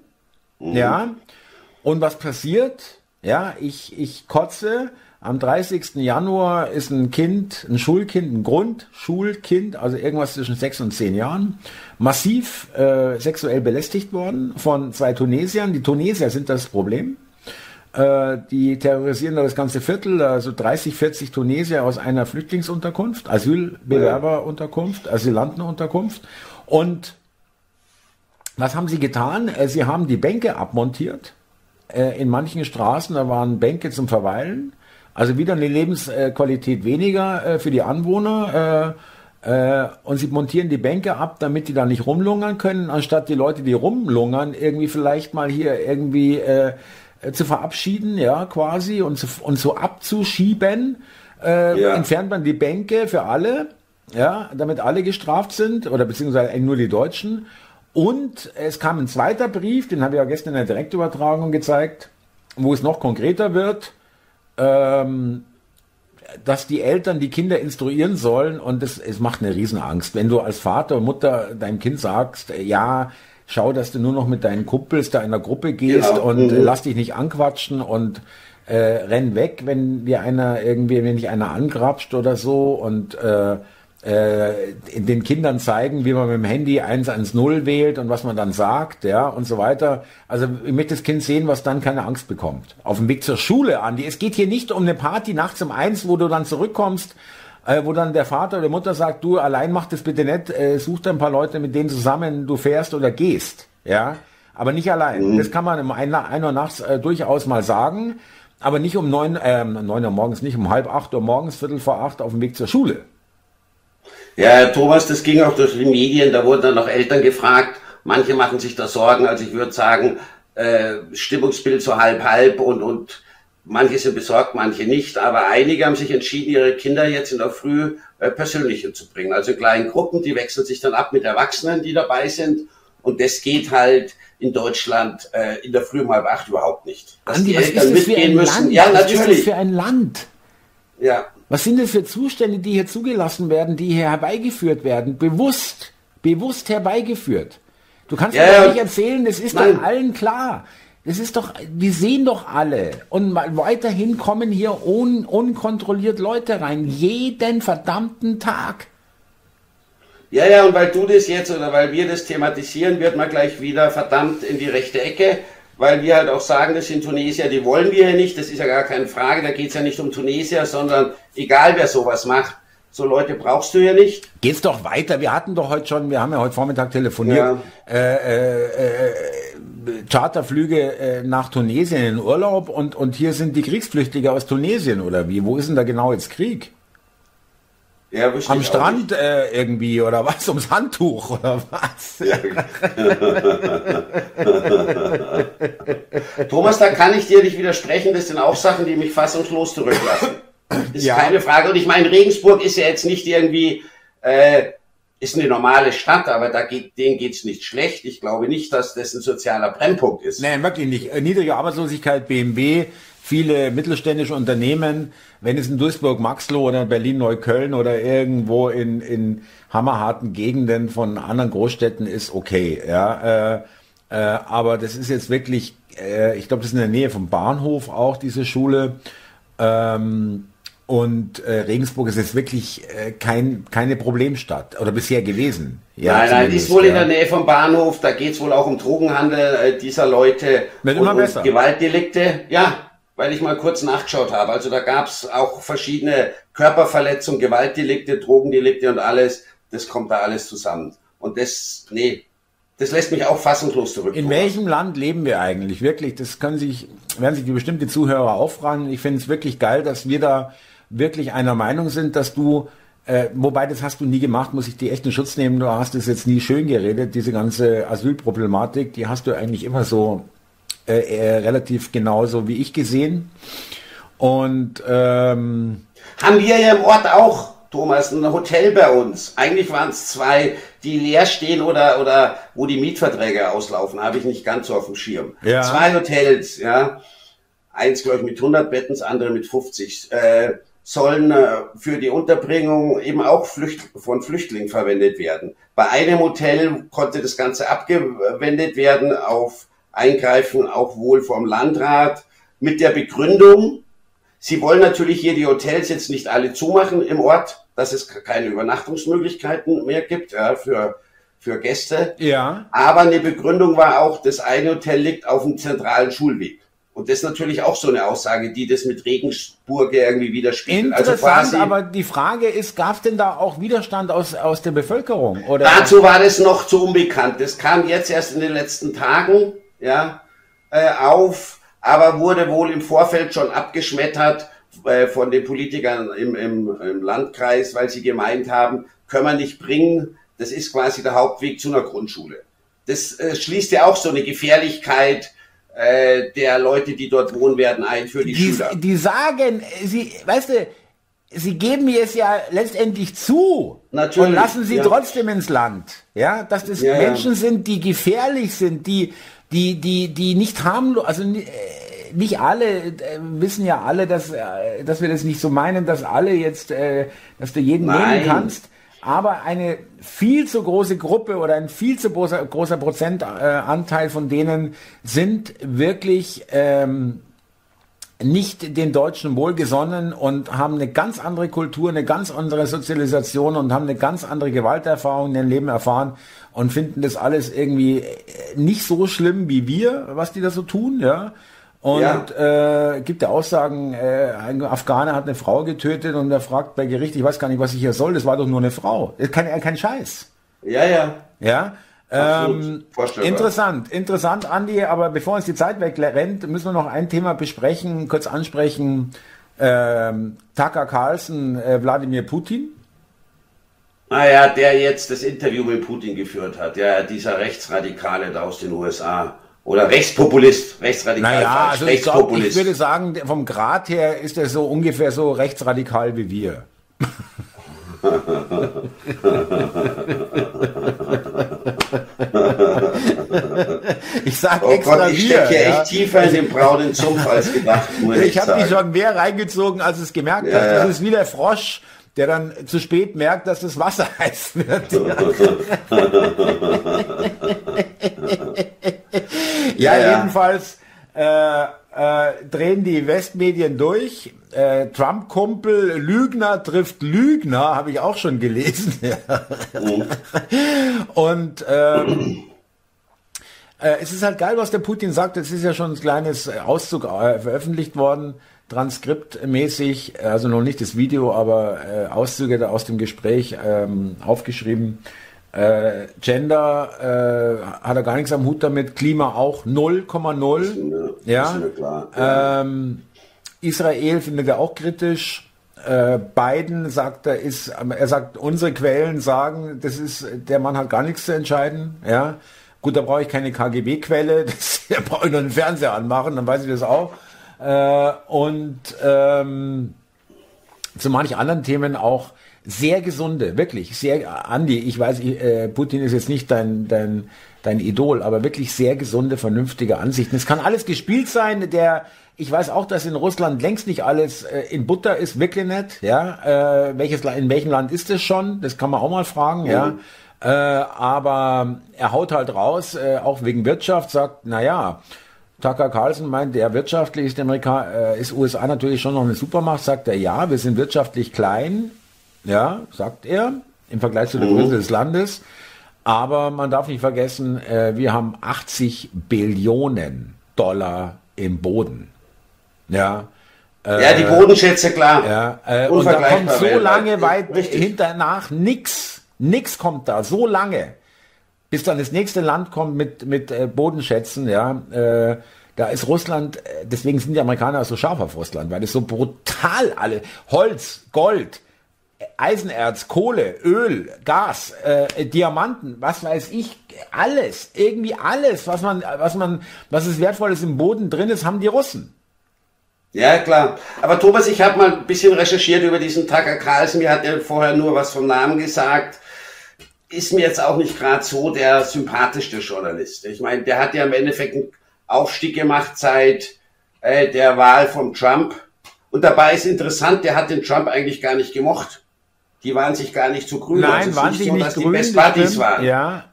[SPEAKER 1] mhm. ja. Und was passiert? Ja, ich, ich kotze. Am 30. Januar ist ein Kind, ein Schulkind, ein Grundschulkind, also irgendwas zwischen sechs und zehn Jahren, massiv äh, sexuell belästigt worden von zwei Tunesiern. Die Tunesier sind das Problem. Äh, die terrorisieren das ganze Viertel, also 30, 40 Tunesier aus einer Flüchtlingsunterkunft, Asylbewerberunterkunft, Asylantenunterkunft. Und was haben sie getan? Äh, sie haben die Bänke abmontiert äh, in manchen Straßen, da waren Bänke zum Verweilen. Also wieder eine Lebensqualität weniger äh, für die Anwohner. Äh, äh, und sie montieren die Bänke ab, damit die da nicht rumlungern können, anstatt die Leute, die rumlungern, irgendwie vielleicht mal hier irgendwie äh, äh, zu verabschieden, ja, quasi, und, zu, und so abzuschieben, ja. entfernt man die Bänke für alle, ja, damit alle gestraft sind, oder beziehungsweise nur die Deutschen. Und es kam ein zweiter Brief, den habe ich ja gestern in der Direktübertragung gezeigt, wo es noch konkreter wird, ähm, dass die Eltern die Kinder instruieren sollen und es, es macht eine Riesenangst. Wenn du als Vater und Mutter deinem Kind sagst, ja, schau, dass du nur noch mit deinen Kumpels da in der Gruppe gehst genau. und mhm. lass dich nicht anquatschen und äh, renn weg, wenn dir einer irgendwie, wenn dich einer angrapscht oder so und äh, äh, den Kindern zeigen, wie man mit dem Handy 110 wählt und was man dann sagt, ja, und so weiter. Also ich möchte das Kind sehen, was dann keine Angst bekommt. Auf dem Weg zur Schule, Andi. Es geht hier nicht um eine Party nachts um eins, wo du dann zurückkommst, äh, wo dann der Vater oder Mutter sagt, du allein mach das bitte nicht, äh, such dir ein paar Leute, mit denen zusammen du fährst oder gehst, ja. Aber nicht allein. Mhm. Das kann man um ein, ein Uhr nachts äh, durchaus mal sagen, aber nicht um neun, äh, neun Uhr morgens, nicht um halb acht Uhr morgens, viertel vor acht auf dem Weg zur Schule.
[SPEAKER 2] Ja, Thomas, das ging auch durch die Medien, da wurden dann noch Eltern gefragt, manche machen sich da Sorgen, also ich würde sagen, äh, Stimmungsbild so halb halb und, und manche sind besorgt, manche nicht, aber einige haben sich entschieden, ihre Kinder jetzt in der Früh äh, persönlich hinzubringen. Also in kleinen Gruppen, die wechseln sich dann ab mit Erwachsenen, die dabei sind und das geht halt in Deutschland äh, in der Früh um halb acht überhaupt nicht.
[SPEAKER 1] Dass Andi, die Eltern mitgehen müssen. Land? Ja, natürlich. Was ist das für ein Land? Ja. Was sind das für Zustände, die hier zugelassen werden, die hier herbeigeführt werden? Bewusst, bewusst herbeigeführt. Du kannst ja, doch nicht erzählen, das ist Nein. doch allen klar. Das ist doch, wir sehen doch alle. Und weiterhin kommen hier un, unkontrolliert Leute rein. Jeden verdammten Tag.
[SPEAKER 2] Ja, ja, und weil du das jetzt oder weil wir das thematisieren, wird man gleich wieder verdammt in die rechte Ecke, weil wir halt auch sagen, das sind Tunesier, die wollen wir ja nicht, das ist ja gar keine Frage, da geht es ja nicht um Tunesier, sondern egal wer sowas macht, so Leute brauchst du ja nicht.
[SPEAKER 1] Geht's doch weiter. Wir hatten doch heute schon, wir haben ja heute Vormittag telefoniert, ja. äh, äh, äh, Charterflüge äh, nach Tunesien in Urlaub und, und hier sind die Kriegsflüchtige aus Tunesien oder wie? Wo ist denn da genau jetzt Krieg? Ja, Am Strand äh, irgendwie oder was? Ums Handtuch oder was? Ja.
[SPEAKER 2] Thomas, da kann ich dir nicht widersprechen. Das sind auch Sachen, die mich fassungslos zurücklassen. Ist ja. keine Frage. Und ich meine, Regensburg ist ja jetzt nicht irgendwie, äh, ist eine normale Stadt, aber da geht, denen geht's nicht schlecht. Ich glaube nicht, dass das ein sozialer Brennpunkt ist.
[SPEAKER 1] Nein, wirklich nicht. Äh, niedrige Arbeitslosigkeit, BMW, viele mittelständische Unternehmen, wenn es in Duisburg, Maxloh oder Berlin-Neukölln oder irgendwo in, in hammerharten Gegenden von anderen Großstädten ist, okay. Ja, äh, äh, aber das ist jetzt wirklich, äh, ich glaube, das ist in der Nähe vom Bahnhof auch, diese Schule. Ähm, und äh, Regensburg ist jetzt wirklich äh, kein, keine Problemstadt oder bisher gewesen.
[SPEAKER 2] Ja, nein, nein, die ist wohl ja. in der Nähe vom Bahnhof. Da geht es wohl auch um Drogenhandel äh, dieser Leute
[SPEAKER 1] und, immer besser.
[SPEAKER 2] Und Gewaltdelikte. Ja, weil ich mal kurz nachgeschaut habe. Also da gab es auch verschiedene Körperverletzungen, Gewaltdelikte, Drogendelikte und alles. Das kommt da alles zusammen. Und das, nee, das lässt mich auch fassungslos zurück.
[SPEAKER 1] In welchem Land leben wir eigentlich? Wirklich, das können sich, werden sich die bestimmte Zuhörer auffragen. Ich finde es wirklich geil, dass wir da wirklich einer Meinung sind, dass du, äh, wobei das hast du nie gemacht, muss ich dir echt in Schutz nehmen, du hast es jetzt nie schön geredet, diese ganze Asylproblematik, die hast du eigentlich immer so äh, äh, relativ genauso wie ich gesehen. Und ähm,
[SPEAKER 2] haben wir ja im Ort auch, Thomas, ein Hotel bei uns. Eigentlich waren es zwei, die leer stehen oder, oder wo die Mietverträge auslaufen, habe ich nicht ganz so auf dem Schirm. Ja. Zwei Hotels, ja. Eins, glaube ich, mit 100 Betten, das andere mit 50. Äh, sollen äh, für die Unterbringung eben auch Flücht von Flüchtlingen verwendet werden. Bei einem Hotel konnte das Ganze abgewendet werden auf Eingreifen auch wohl vom Landrat mit der Begründung, sie wollen natürlich hier die Hotels jetzt nicht alle zumachen im Ort, dass es keine Übernachtungsmöglichkeiten mehr gibt ja, für, für Gäste.
[SPEAKER 1] Ja.
[SPEAKER 2] Aber eine Begründung war auch, das eine Hotel liegt auf dem zentralen Schulweg. Und das ist natürlich auch so eine Aussage, die das mit Regensburg irgendwie widerspiegelt.
[SPEAKER 1] Also Interessant, also quasi, aber die Frage ist, gab es denn da auch Widerstand aus, aus der Bevölkerung? Oder?
[SPEAKER 2] Dazu war das noch zu unbekannt. Das kam jetzt erst in den letzten Tagen ja, äh, auf, aber wurde wohl im Vorfeld schon abgeschmettert äh, von den Politikern im, im, im Landkreis, weil sie gemeint haben, können wir nicht bringen, das ist quasi der Hauptweg zu einer Grundschule. Das äh, schließt ja auch so eine Gefährlichkeit äh, der Leute, die dort wohnen werden, ein für die,
[SPEAKER 1] die
[SPEAKER 2] Schüler.
[SPEAKER 1] Die sagen, sie, weißt du, sie geben es ja letztendlich zu Natürlich, und lassen sie ja. trotzdem ins Land. Ja, dass das ja, Menschen ja. sind, die gefährlich sind, die, die, die, die nicht harmlos, also äh, nicht alle äh, wissen ja alle, dass, äh, dass wir das nicht so meinen, dass alle jetzt, dass du jeden Nein. nehmen kannst aber eine viel zu große Gruppe oder ein viel zu großer, großer Prozentanteil von denen sind wirklich ähm, nicht den Deutschen wohlgesonnen und haben eine ganz andere Kultur, eine ganz andere Sozialisation und haben eine ganz andere Gewalterfahrung in ihrem Leben erfahren und finden das alles irgendwie äh, nicht so schlimm wie wir, was die da so tun, ja. Und ja. äh, gibt ja Aussagen, äh, ein Afghaner hat eine Frau getötet und er fragt bei Gericht, ich weiß gar nicht, was ich hier soll, das war doch nur eine Frau. Kein, kein Scheiß.
[SPEAKER 2] Ja, ja.
[SPEAKER 1] Ja. Ähm, interessant, interessant, Andi, aber bevor uns die Zeit wegrennt, müssen wir noch ein Thema besprechen, kurz ansprechen. Ähm, Tucker Carlson, äh, Wladimir Putin.
[SPEAKER 2] Naja, ah der jetzt das Interview mit Putin geführt hat, ja, dieser Rechtsradikale da aus den USA. Oder Rechtspopulist, rechtsradikal.
[SPEAKER 1] Naja, also Rechtspopulist. Ich, glaub, ich würde sagen, vom Grad her ist er so ungefähr so rechtsradikal wie wir. ich sag oh extra Gott, ich
[SPEAKER 2] stecke hier ja. echt tiefer in den braunen Sumpf als gedacht.
[SPEAKER 1] ich habe mich schon mehr reingezogen, als es gemerkt ja, hat. Das ist wie der Frosch, der dann zu spät merkt, dass das Wasser heiß wird. ja, ja, jedenfalls äh, äh, drehen die Westmedien durch. Äh, Trump-Kumpel, Lügner trifft Lügner, habe ich auch schon gelesen. Und ähm, äh, es ist halt geil, was der Putin sagt. Es ist ja schon ein kleines Auszug äh, veröffentlicht worden transkriptmäßig, also noch nicht das Video, aber äh, Auszüge aus dem Gespräch ähm, aufgeschrieben. Äh, Gender äh, hat er gar nichts am Hut damit, Klima auch 0,0. Ja. ja. Ähm, Israel findet er auch kritisch. Äh, Biden sagt er ist, er sagt, unsere Quellen sagen, das ist, der Mann hat gar nichts zu entscheiden. Ja. Gut, da brauche ich keine KGB-Quelle, da brauche ich nur den Fernseher anmachen, dann weiß ich das auch. Äh, und ähm, zu manchen anderen Themen auch sehr gesunde, wirklich sehr, Andi, ich weiß, äh, Putin ist jetzt nicht dein, dein, dein Idol, aber wirklich sehr gesunde, vernünftige Ansichten. Es kann alles gespielt sein, der, ich weiß auch, dass in Russland längst nicht alles äh, in Butter ist, wirklich nicht, ja, äh, welches, in welchem Land ist es schon, das kann man auch mal fragen, mhm. ja, äh, aber er haut halt raus, äh, auch wegen Wirtschaft, sagt, na ja, Tucker Carlson meint, der wirtschaftlich ist, Amerika, äh, ist USA natürlich schon noch eine Supermacht, sagt er, ja, wir sind wirtschaftlich klein, ja, sagt er, im Vergleich zu der Größe des Landes. Aber man darf nicht vergessen, äh, wir haben 80 Billionen Dollar im Boden. Ja.
[SPEAKER 2] Äh, ja, die Bodenschätze, klar.
[SPEAKER 1] Ja, äh, und da kommt so lange weit Richtig. hinternach nix. Nix kommt da, so lange bis dann das nächste Land kommt mit, mit äh, Bodenschätzen, ja, äh, da ist Russland, äh, deswegen sind die Amerikaner so scharf auf Russland, weil es so brutal alle, Holz, Gold, Eisenerz, Kohle, Öl, Gas, äh, Diamanten, was weiß ich, alles, irgendwie alles, was man, was man, was ist wertvolles im Boden drin ist, haben die Russen.
[SPEAKER 2] Ja, klar. Aber Thomas, ich habe mal ein bisschen recherchiert über diesen Tucker Carlson. Wir hatten ja vorher nur was vom Namen gesagt ist mir jetzt auch nicht gerade so der sympathischste Journalist. Ich meine, der hat ja im Endeffekt einen Aufstieg gemacht seit äh, der Wahl von Trump. Und dabei ist interessant, der hat den Trump eigentlich gar nicht gemocht. Die waren sich gar nicht so grün.
[SPEAKER 1] Nein, also waren sie so, nicht dass grün, die Best Buddies waren. Ja,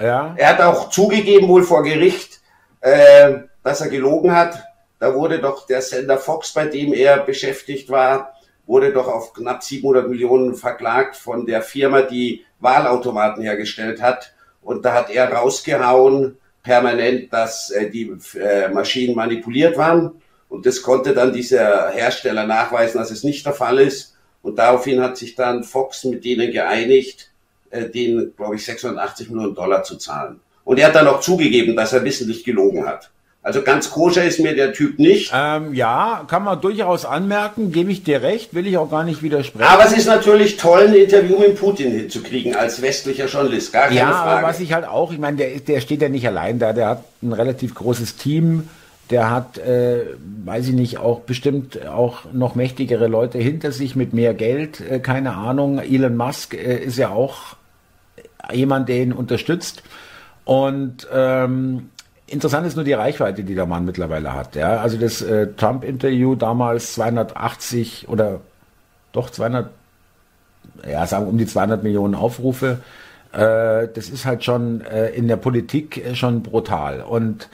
[SPEAKER 2] ja. Er hat auch zugegeben, wohl vor Gericht, äh, dass er gelogen hat. Da wurde doch der Sender Fox, bei dem er beschäftigt war, wurde doch auf knapp 700 Millionen verklagt von der Firma, die Wahlautomaten hergestellt hat. Und da hat er rausgehauen, permanent, dass äh, die äh, Maschinen manipuliert waren. Und das konnte dann dieser Hersteller nachweisen, dass es nicht der Fall ist. Und daraufhin hat sich dann Fox mit denen geeinigt, äh, denen, glaube ich, 680 Millionen Dollar zu zahlen. Und er hat dann auch zugegeben, dass er wissentlich gelogen hat. Also ganz koscher ist mir der Typ nicht.
[SPEAKER 1] Ähm, ja, kann man durchaus anmerken, gebe ich dir recht, will ich auch gar nicht widersprechen.
[SPEAKER 2] Aber es ist natürlich toll, ein Interview mit Putin hinzukriegen als westlicher Journalist, gar keine ja, Frage. Ja, aber
[SPEAKER 1] was ich halt auch, ich meine, der, der steht ja nicht allein da, der hat ein relativ großes Team, der hat, äh, weiß ich nicht, auch bestimmt auch noch mächtigere Leute hinter sich mit mehr Geld, äh, keine Ahnung. Elon Musk äh, ist ja auch jemand, der ihn unterstützt. Und ähm, Interessant ist nur die Reichweite, die der Mann mittlerweile hat. Ja, also das äh, Trump-Interview damals 280 oder doch 200, ja, sagen um die 200 Millionen Aufrufe. Äh, das ist halt schon äh, in der Politik äh, schon brutal. Und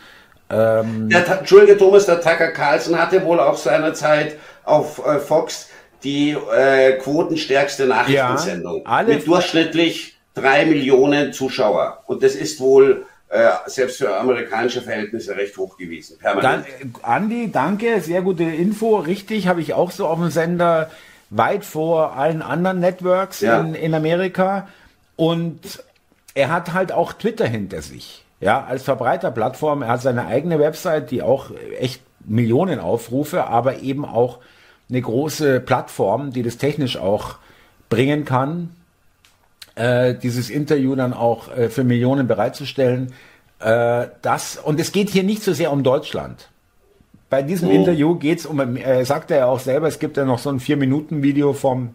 [SPEAKER 2] ähm, der, Entschuldige Thomas, der Tucker Carlson hatte wohl auch seinerzeit auf äh, Fox die äh, quotenstärkste Nachrichtensendung ja, mit durchschnittlich drei Millionen Zuschauer. Und das ist wohl äh, selbst für amerikanische Verhältnisse recht hoch gewesen.
[SPEAKER 1] Permanent. Dann, Andi, danke, sehr gute Info. Richtig, habe ich auch so auf dem Sender weit vor allen anderen Networks ja. in, in Amerika. Und er hat halt auch Twitter hinter sich. Ja, als Verbreiterplattform. Er hat seine eigene Website, die auch echt Millionen Aufrufe, aber eben auch eine große Plattform, die das technisch auch bringen kann äh, dieses Interview dann auch äh, für Millionen bereitzustellen. Äh, das, und es geht hier nicht so sehr um Deutschland. Bei diesem oh. Interview geht es um, äh, sagt er ja auch selber, es gibt ja noch so ein Vier-Minuten-Video vom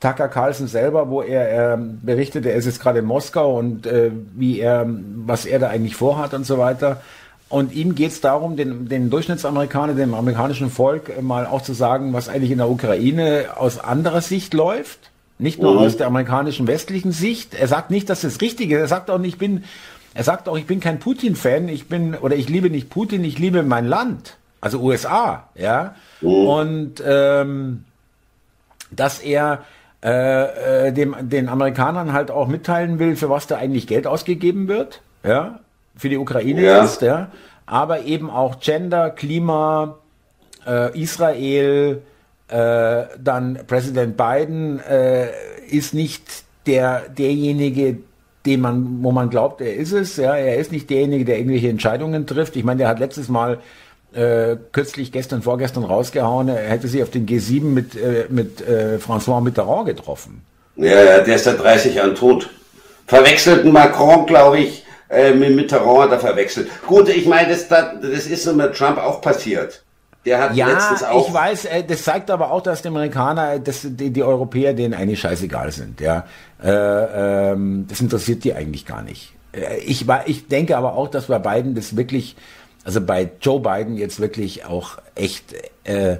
[SPEAKER 1] Tucker Carlson selber, wo er äh, berichtet, er ist jetzt gerade in Moskau und äh, wie er, was er da eigentlich vorhat und so weiter. Und ihm geht es darum, den, den Durchschnittsamerikaner, dem amerikanischen Volk, mal auch zu sagen, was eigentlich in der Ukraine aus anderer Sicht läuft Nicht nur mhm. aus der amerikanischen westlichen Sicht. Er sagt nicht, dass das Richtige ist. Er sagt auch nicht, ich bin, er sagt auch, ich bin kein Putin-Fan. Ich bin, oder ich liebe nicht Putin, ich liebe mein Land. Also USA, ja. Mhm. Und, ähm, dass er, äh, äh, dem, den Amerikanern halt auch mitteilen will, für was da eigentlich Geld ausgegeben wird, ja, für die Ukraine ja. ist, ja, aber eben auch Gender, Klima, äh, Israel, äh, dann Präsident Biden äh, ist nicht der derjenige, den man, wo man glaubt, er ist es. Ja, er ist nicht derjenige, der irgendwelche Entscheidungen trifft. Ich meine, der hat letztes Mal äh, kürzlich gestern, vorgestern rausgehauen, er hätte sich auf den G7 mit, äh, mit äh, François Mitterrand getroffen.
[SPEAKER 2] Ja, ja, der ist seit 30 Jahren tot. Verwechselten Macron, glaube ich, äh, mit Mitterrand hat er verwechselt. Gut, ich meine, das, das ist so mit Trump auch passiert.
[SPEAKER 1] Der hat ja, letztens auch. Ich weiß, äh, das zeigt aber auch, dass die Amerikaner, dass die, die Europäer denen eigentlich scheißegal sind. Ja, äh, ähm, das interessiert die eigentlich gar nicht. Äh, ich, ich denke aber auch, dass bei beiden das wirklich, also bei Joe Biden jetzt wirklich auch echt äh,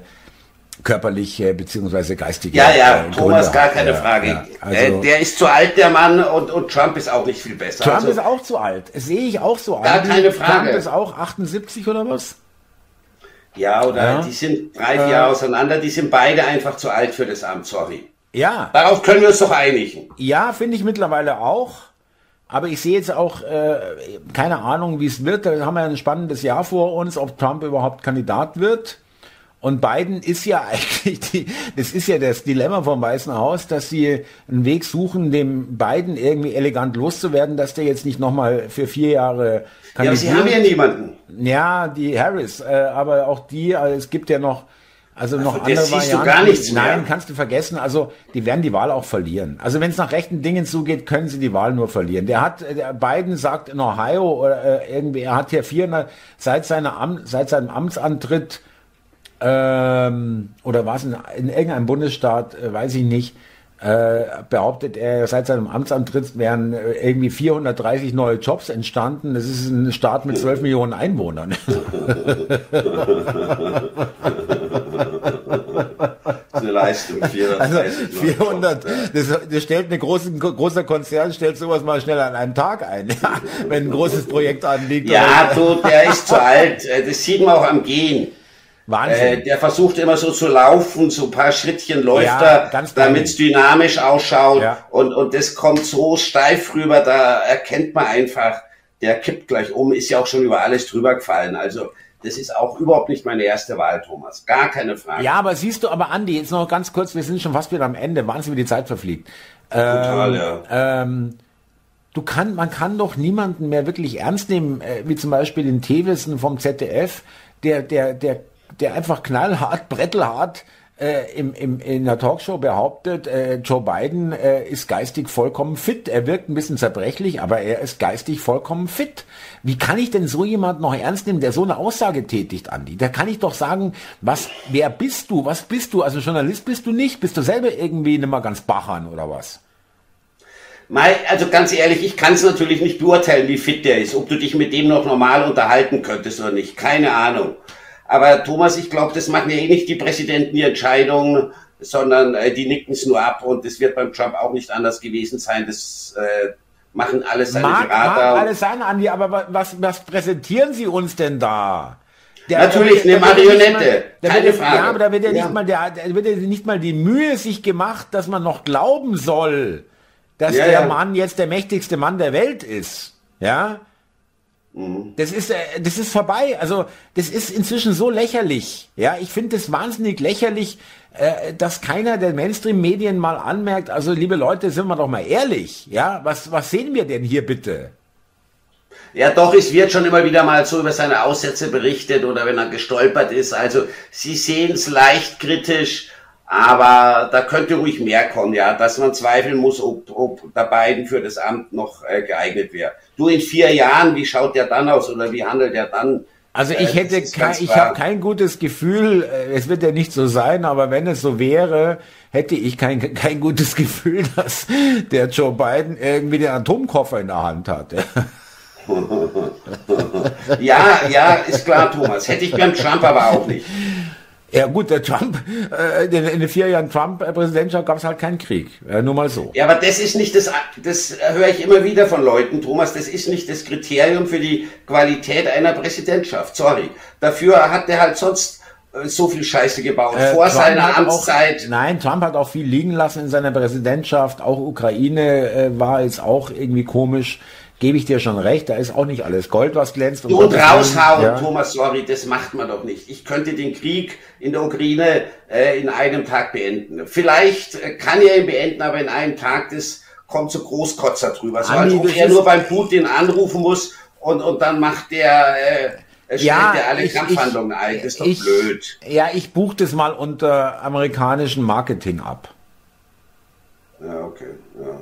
[SPEAKER 1] körperliche beziehungsweise geistige.
[SPEAKER 2] Ja, ja, äh, Thomas, gar keine ja, Frage. Ja, also, äh, der ist zu alt, der Mann, und, und Trump ist auch nicht viel besser.
[SPEAKER 1] Trump also, ist auch zu alt. Sehe ich auch so.
[SPEAKER 2] Gar keine Frage.
[SPEAKER 1] Trump ist auch 78 oder was?
[SPEAKER 2] Ja, oder ja. die sind drei, vier Jahre auseinander, die sind beide einfach zu alt für das Amt, sorry.
[SPEAKER 1] Ja.
[SPEAKER 2] Darauf können wir uns doch einigen.
[SPEAKER 1] Ja, finde ich mittlerweile auch. Aber ich sehe jetzt auch äh, keine Ahnung, wie es wird. Da haben wir ein spannendes Jahr vor uns, ob Trump überhaupt Kandidat wird. Und Biden ist ja eigentlich, die, das ist ja das Dilemma vom Weißen Haus, dass sie einen Weg suchen, dem Biden irgendwie elegant loszuwerden, dass der jetzt nicht nochmal für vier Jahre
[SPEAKER 2] kann. Ja, aber sie haben ja niemanden.
[SPEAKER 1] Ja, die Harris, äh, aber auch die, also es gibt ja noch, also noch
[SPEAKER 2] andere siehst Varianten. Du gar nichts
[SPEAKER 1] mehr. Nein, kannst du vergessen. Also die werden die Wahl auch verlieren. Also wenn es nach rechten Dingen zugeht, können sie die Wahl nur verlieren. Der hat, der Biden sagt in Ohio oder äh, irgendwie, er hat hier 400 seit seiner Am seit seinem Amtsantritt ähm, oder was in, in irgendeinem Bundesstaat, äh, weiß ich nicht, äh, behauptet er, seit seinem Amtsantritt wären äh, irgendwie 430 neue Jobs entstanden. Das ist ein Staat mit 12 Millionen Einwohnern.
[SPEAKER 2] eine Leistung. 430
[SPEAKER 1] also 400, das, das stellt eine große, großer Konzern, stellt sowas mal schnell an einem Tag ein, ja, wenn ein großes Projekt anliegt.
[SPEAKER 2] Ja, du, der ist zu alt. Das sieht man auch am Gehen. Wahnsinn. Äh, der versucht immer so zu laufen, so ein paar Schrittchen läuft ja, er, damit es dynamisch ausschaut. Ja. Und, und das kommt so steif rüber, da erkennt man einfach, der kippt gleich um, ist ja auch schon über alles drüber gefallen. Also das ist auch überhaupt nicht meine erste Wahl, Thomas. Gar keine Frage.
[SPEAKER 1] Ja, aber siehst du, aber Andi, jetzt noch ganz kurz, wir sind schon fast wieder am Ende. Wahnsinn, wie die Zeit verfliegt.
[SPEAKER 2] Total, ähm, ja.
[SPEAKER 1] Ähm, du kann, man kann doch niemanden mehr wirklich ernst nehmen, äh, wie zum Beispiel den Tewissen vom ZDF, der, der, der der einfach knallhart, brettelhart äh, im, im, in der Talkshow behauptet, äh, Joe Biden äh, ist geistig vollkommen fit. Er wirkt ein bisschen zerbrechlich, aber er ist geistig vollkommen fit. Wie kann ich denn so jemand noch ernst nehmen, der so eine Aussage tätigt, Andi? Da kann ich doch sagen, was, wer bist du? Was bist du? Also Journalist bist du nicht? Bist du selber irgendwie nicht mal ganz bachern oder was?
[SPEAKER 2] Also ganz ehrlich, ich kann es natürlich nicht beurteilen, wie fit der ist, ob du dich mit dem noch normal unterhalten könntest oder nicht. Keine Ahnung. Aber Thomas, ich glaube, das machen ja eh nicht die Präsidenten die Entscheidung, sondern äh, die nicken es nur ab und das wird beim Trump auch nicht anders gewesen sein. Das äh, machen alles seine
[SPEAKER 1] mag, Berater. Mag alles sein, Andi, aber was, was präsentieren Sie uns denn da?
[SPEAKER 2] Der, Natürlich der, eine Marionette,
[SPEAKER 1] mal, keine wird, Frage. Ja, aber da wird ja, ja. nicht mal der, der wird ja nicht mal die Mühe sich gemacht, dass man noch glauben soll, dass ja, der ja. Mann jetzt der mächtigste Mann der Welt ist. Ja, Mhm. Das ist, äh, das ist vorbei. Also, das ist inzwischen so lächerlich. Ja, ich finde es wahnsinnig lächerlich, äh, dass keiner der Mainstream-Medien mal anmerkt, also, liebe Leute, sind wir doch mal ehrlich. Ja, was, was sehen wir denn hier bitte?
[SPEAKER 2] Ja, doch, es wird schon immer wieder mal so über seine Aussätze berichtet oder wenn er gestolpert ist. Also, Sie sehen es leicht kritisch aber da könnte ruhig mehr kommen, ja, dass man zweifeln muss, ob, ob der Biden für das Amt noch äh, geeignet wäre. Du in vier Jahren, wie schaut der dann aus oder wie handelt der dann?
[SPEAKER 1] Also ich äh, hätte kein, ich habe kein gutes Gefühl, äh, es wird ja nicht so sein, aber wenn es so wäre, hätte ich kein, kein gutes Gefühl, dass der Joe Biden irgendwie den Atomkoffer in der Hand hat.
[SPEAKER 2] ja, ja, ist klar, Thomas. Hätte ich beim Trump aber auch nicht.
[SPEAKER 1] Ja gut, der Trump, äh, in, den vier Jahren Trump-Präsidentschaft gab es halt keinen Krieg. Ja, nur mal so.
[SPEAKER 2] Ja, aber das ist nicht das, das höre ich immer wieder von Leuten, Thomas, das ist nicht das Kriterium für die Qualität einer Präsidentschaft. Sorry. Dafür hat der halt sonst äh, so viel Scheiße gebaut äh, vor Trump seiner Amtszeit.
[SPEAKER 1] Auch, nein, Trump hat auch viel liegen lassen in seiner Präsidentschaft. Auch Ukraine äh, war jetzt auch irgendwie komisch gebe ich dir schon recht, da ist auch nicht alles Gold, was glänzt.
[SPEAKER 2] Und, und raushauen, ja. Thomas, sorry, das macht man doch nicht. Ich könnte den Krieg in der Ukraine äh, in einem Tag beenden. Vielleicht äh, kann er ihn beenden, aber in einem Tag, das kommt so Großkotzer drüber. So als ob er nur beim Putin anrufen muss und, und dann macht der... Äh, es ja, alle ich, Kampfhandlungen ich, ein, das ist doch
[SPEAKER 1] ich,
[SPEAKER 2] blöd.
[SPEAKER 1] Ja, ich buche das mal unter amerikanischen Marketing ab.
[SPEAKER 2] Ja, okay. Ja.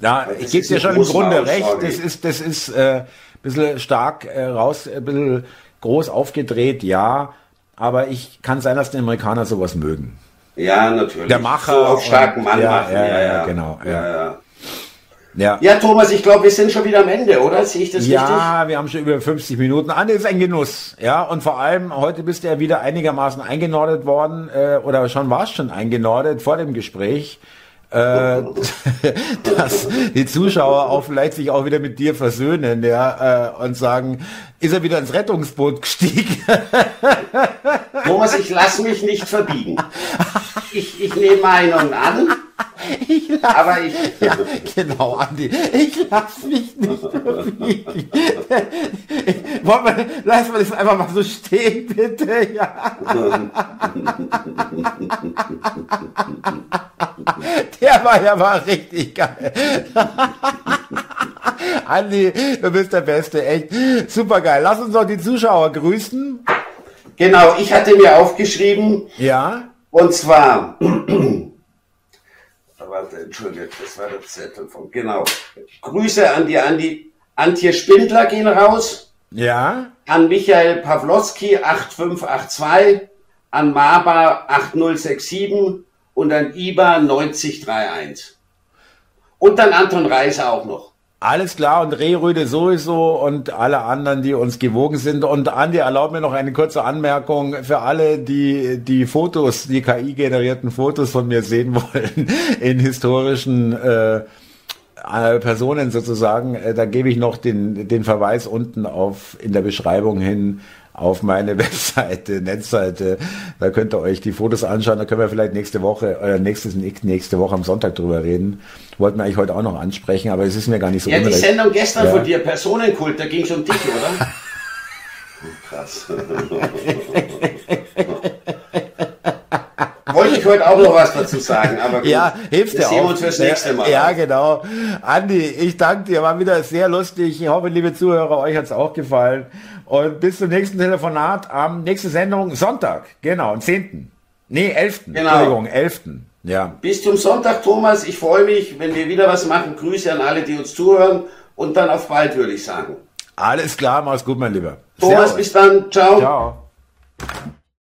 [SPEAKER 1] Ja, ich gebe dir schon im Grunde recht. Das ist, das ist äh, bisschen stark äh, raus, ein bisschen groß aufgedreht, ja. Aber ich kann sein, dass die Amerikaner sowas mögen.
[SPEAKER 2] Ja, natürlich.
[SPEAKER 1] Der Macher.
[SPEAKER 2] So auf starken Mann
[SPEAKER 1] ja,
[SPEAKER 2] machen.
[SPEAKER 1] Ja, ja, ja, genau. Ja, ja.
[SPEAKER 2] Ja. ja, Thomas, ich glaube, wir sind schon wieder am Ende, oder? Sehe ich das
[SPEAKER 1] ja,
[SPEAKER 2] richtig?
[SPEAKER 1] Ja, wir haben schon über 50 Minuten. Ah, das ist ein Genuss. Ja, und vor allem, heute bist du ja wieder einigermaßen eingenordet worden, äh, oder schon warst schon eingenordet vor dem Gespräch äh, dass die Zuschauer auch vielleicht sich auch wieder mit dir versöhnen, ja, äh, und sagen, ist er wieder ins Rettungsboot gestiegen?
[SPEAKER 2] Thomas, ich lasse mich nicht verbiegen. Ich, ich nehme Meinungen an.
[SPEAKER 1] Ich lass, aber ich. Ja, genau, Andi. Ich lasse mich nicht. Wollen wir, lassen wir das einfach mal so stehen, bitte? Ja. Der war ja mal richtig geil. Andi, du bist der Beste, echt super geil. Lass uns doch die Zuschauer grüßen.
[SPEAKER 2] Genau, ich hatte mir aufgeschrieben.
[SPEAKER 1] Ja.
[SPEAKER 2] Und zwar, warte, entschuldigt, das war der Zettel von, genau. Grüße an die, an die Antje Spindler gehen raus.
[SPEAKER 1] Ja.
[SPEAKER 2] An Michael Pawlowski 8582, an Maba 8067 und an IBA 9031. Und dann Anton Reiser auch noch.
[SPEAKER 1] Alles klar und Rehrüde sowieso und alle anderen, die uns gewogen sind. Und Andi, erlaub mir noch eine kurze Anmerkung für alle, die die Fotos, die KI-generierten Fotos von mir sehen wollen in historischen äh, Personen sozusagen. Äh, da gebe ich noch den, den Verweis unten auf in der Beschreibung hin auf meine Webseite, Netzseite. Da könnt ihr euch die Fotos anschauen. Da können wir vielleicht nächste Woche oder nächstes, nächste Woche am Sonntag drüber reden. Wollten wir eigentlich heute auch noch ansprechen, aber es ist mir gar nicht so
[SPEAKER 2] Ja, unrecht. die Sendung gestern ja. von dir, Personenkult, da ging es um dich, oder? Krass. Wollte ich heute auch noch was dazu sagen, aber gut.
[SPEAKER 1] Ja, hilfst dir auch.
[SPEAKER 2] sehen wir uns fürs nächste Mal.
[SPEAKER 1] Ja, genau. Andi, ich danke dir, war wieder sehr lustig. Ich hoffe, liebe Zuhörer, euch hat es auch gefallen. Und bis zum nächsten Telefonat am nächsten Sendung Sonntag. Genau, am 10. Nee, 11. Genau. Entschuldigung, 11. Ja.
[SPEAKER 2] Bis zum Sonntag, Thomas. Ich freue mich, wenn wir wieder was machen. Grüße an alle, die uns zuhören. Und dann auf bald, würde ich sagen.
[SPEAKER 1] Alles klar, mach's gut, mein Lieber.
[SPEAKER 2] Thomas, Servus. bis dann. Ciao. Ciao.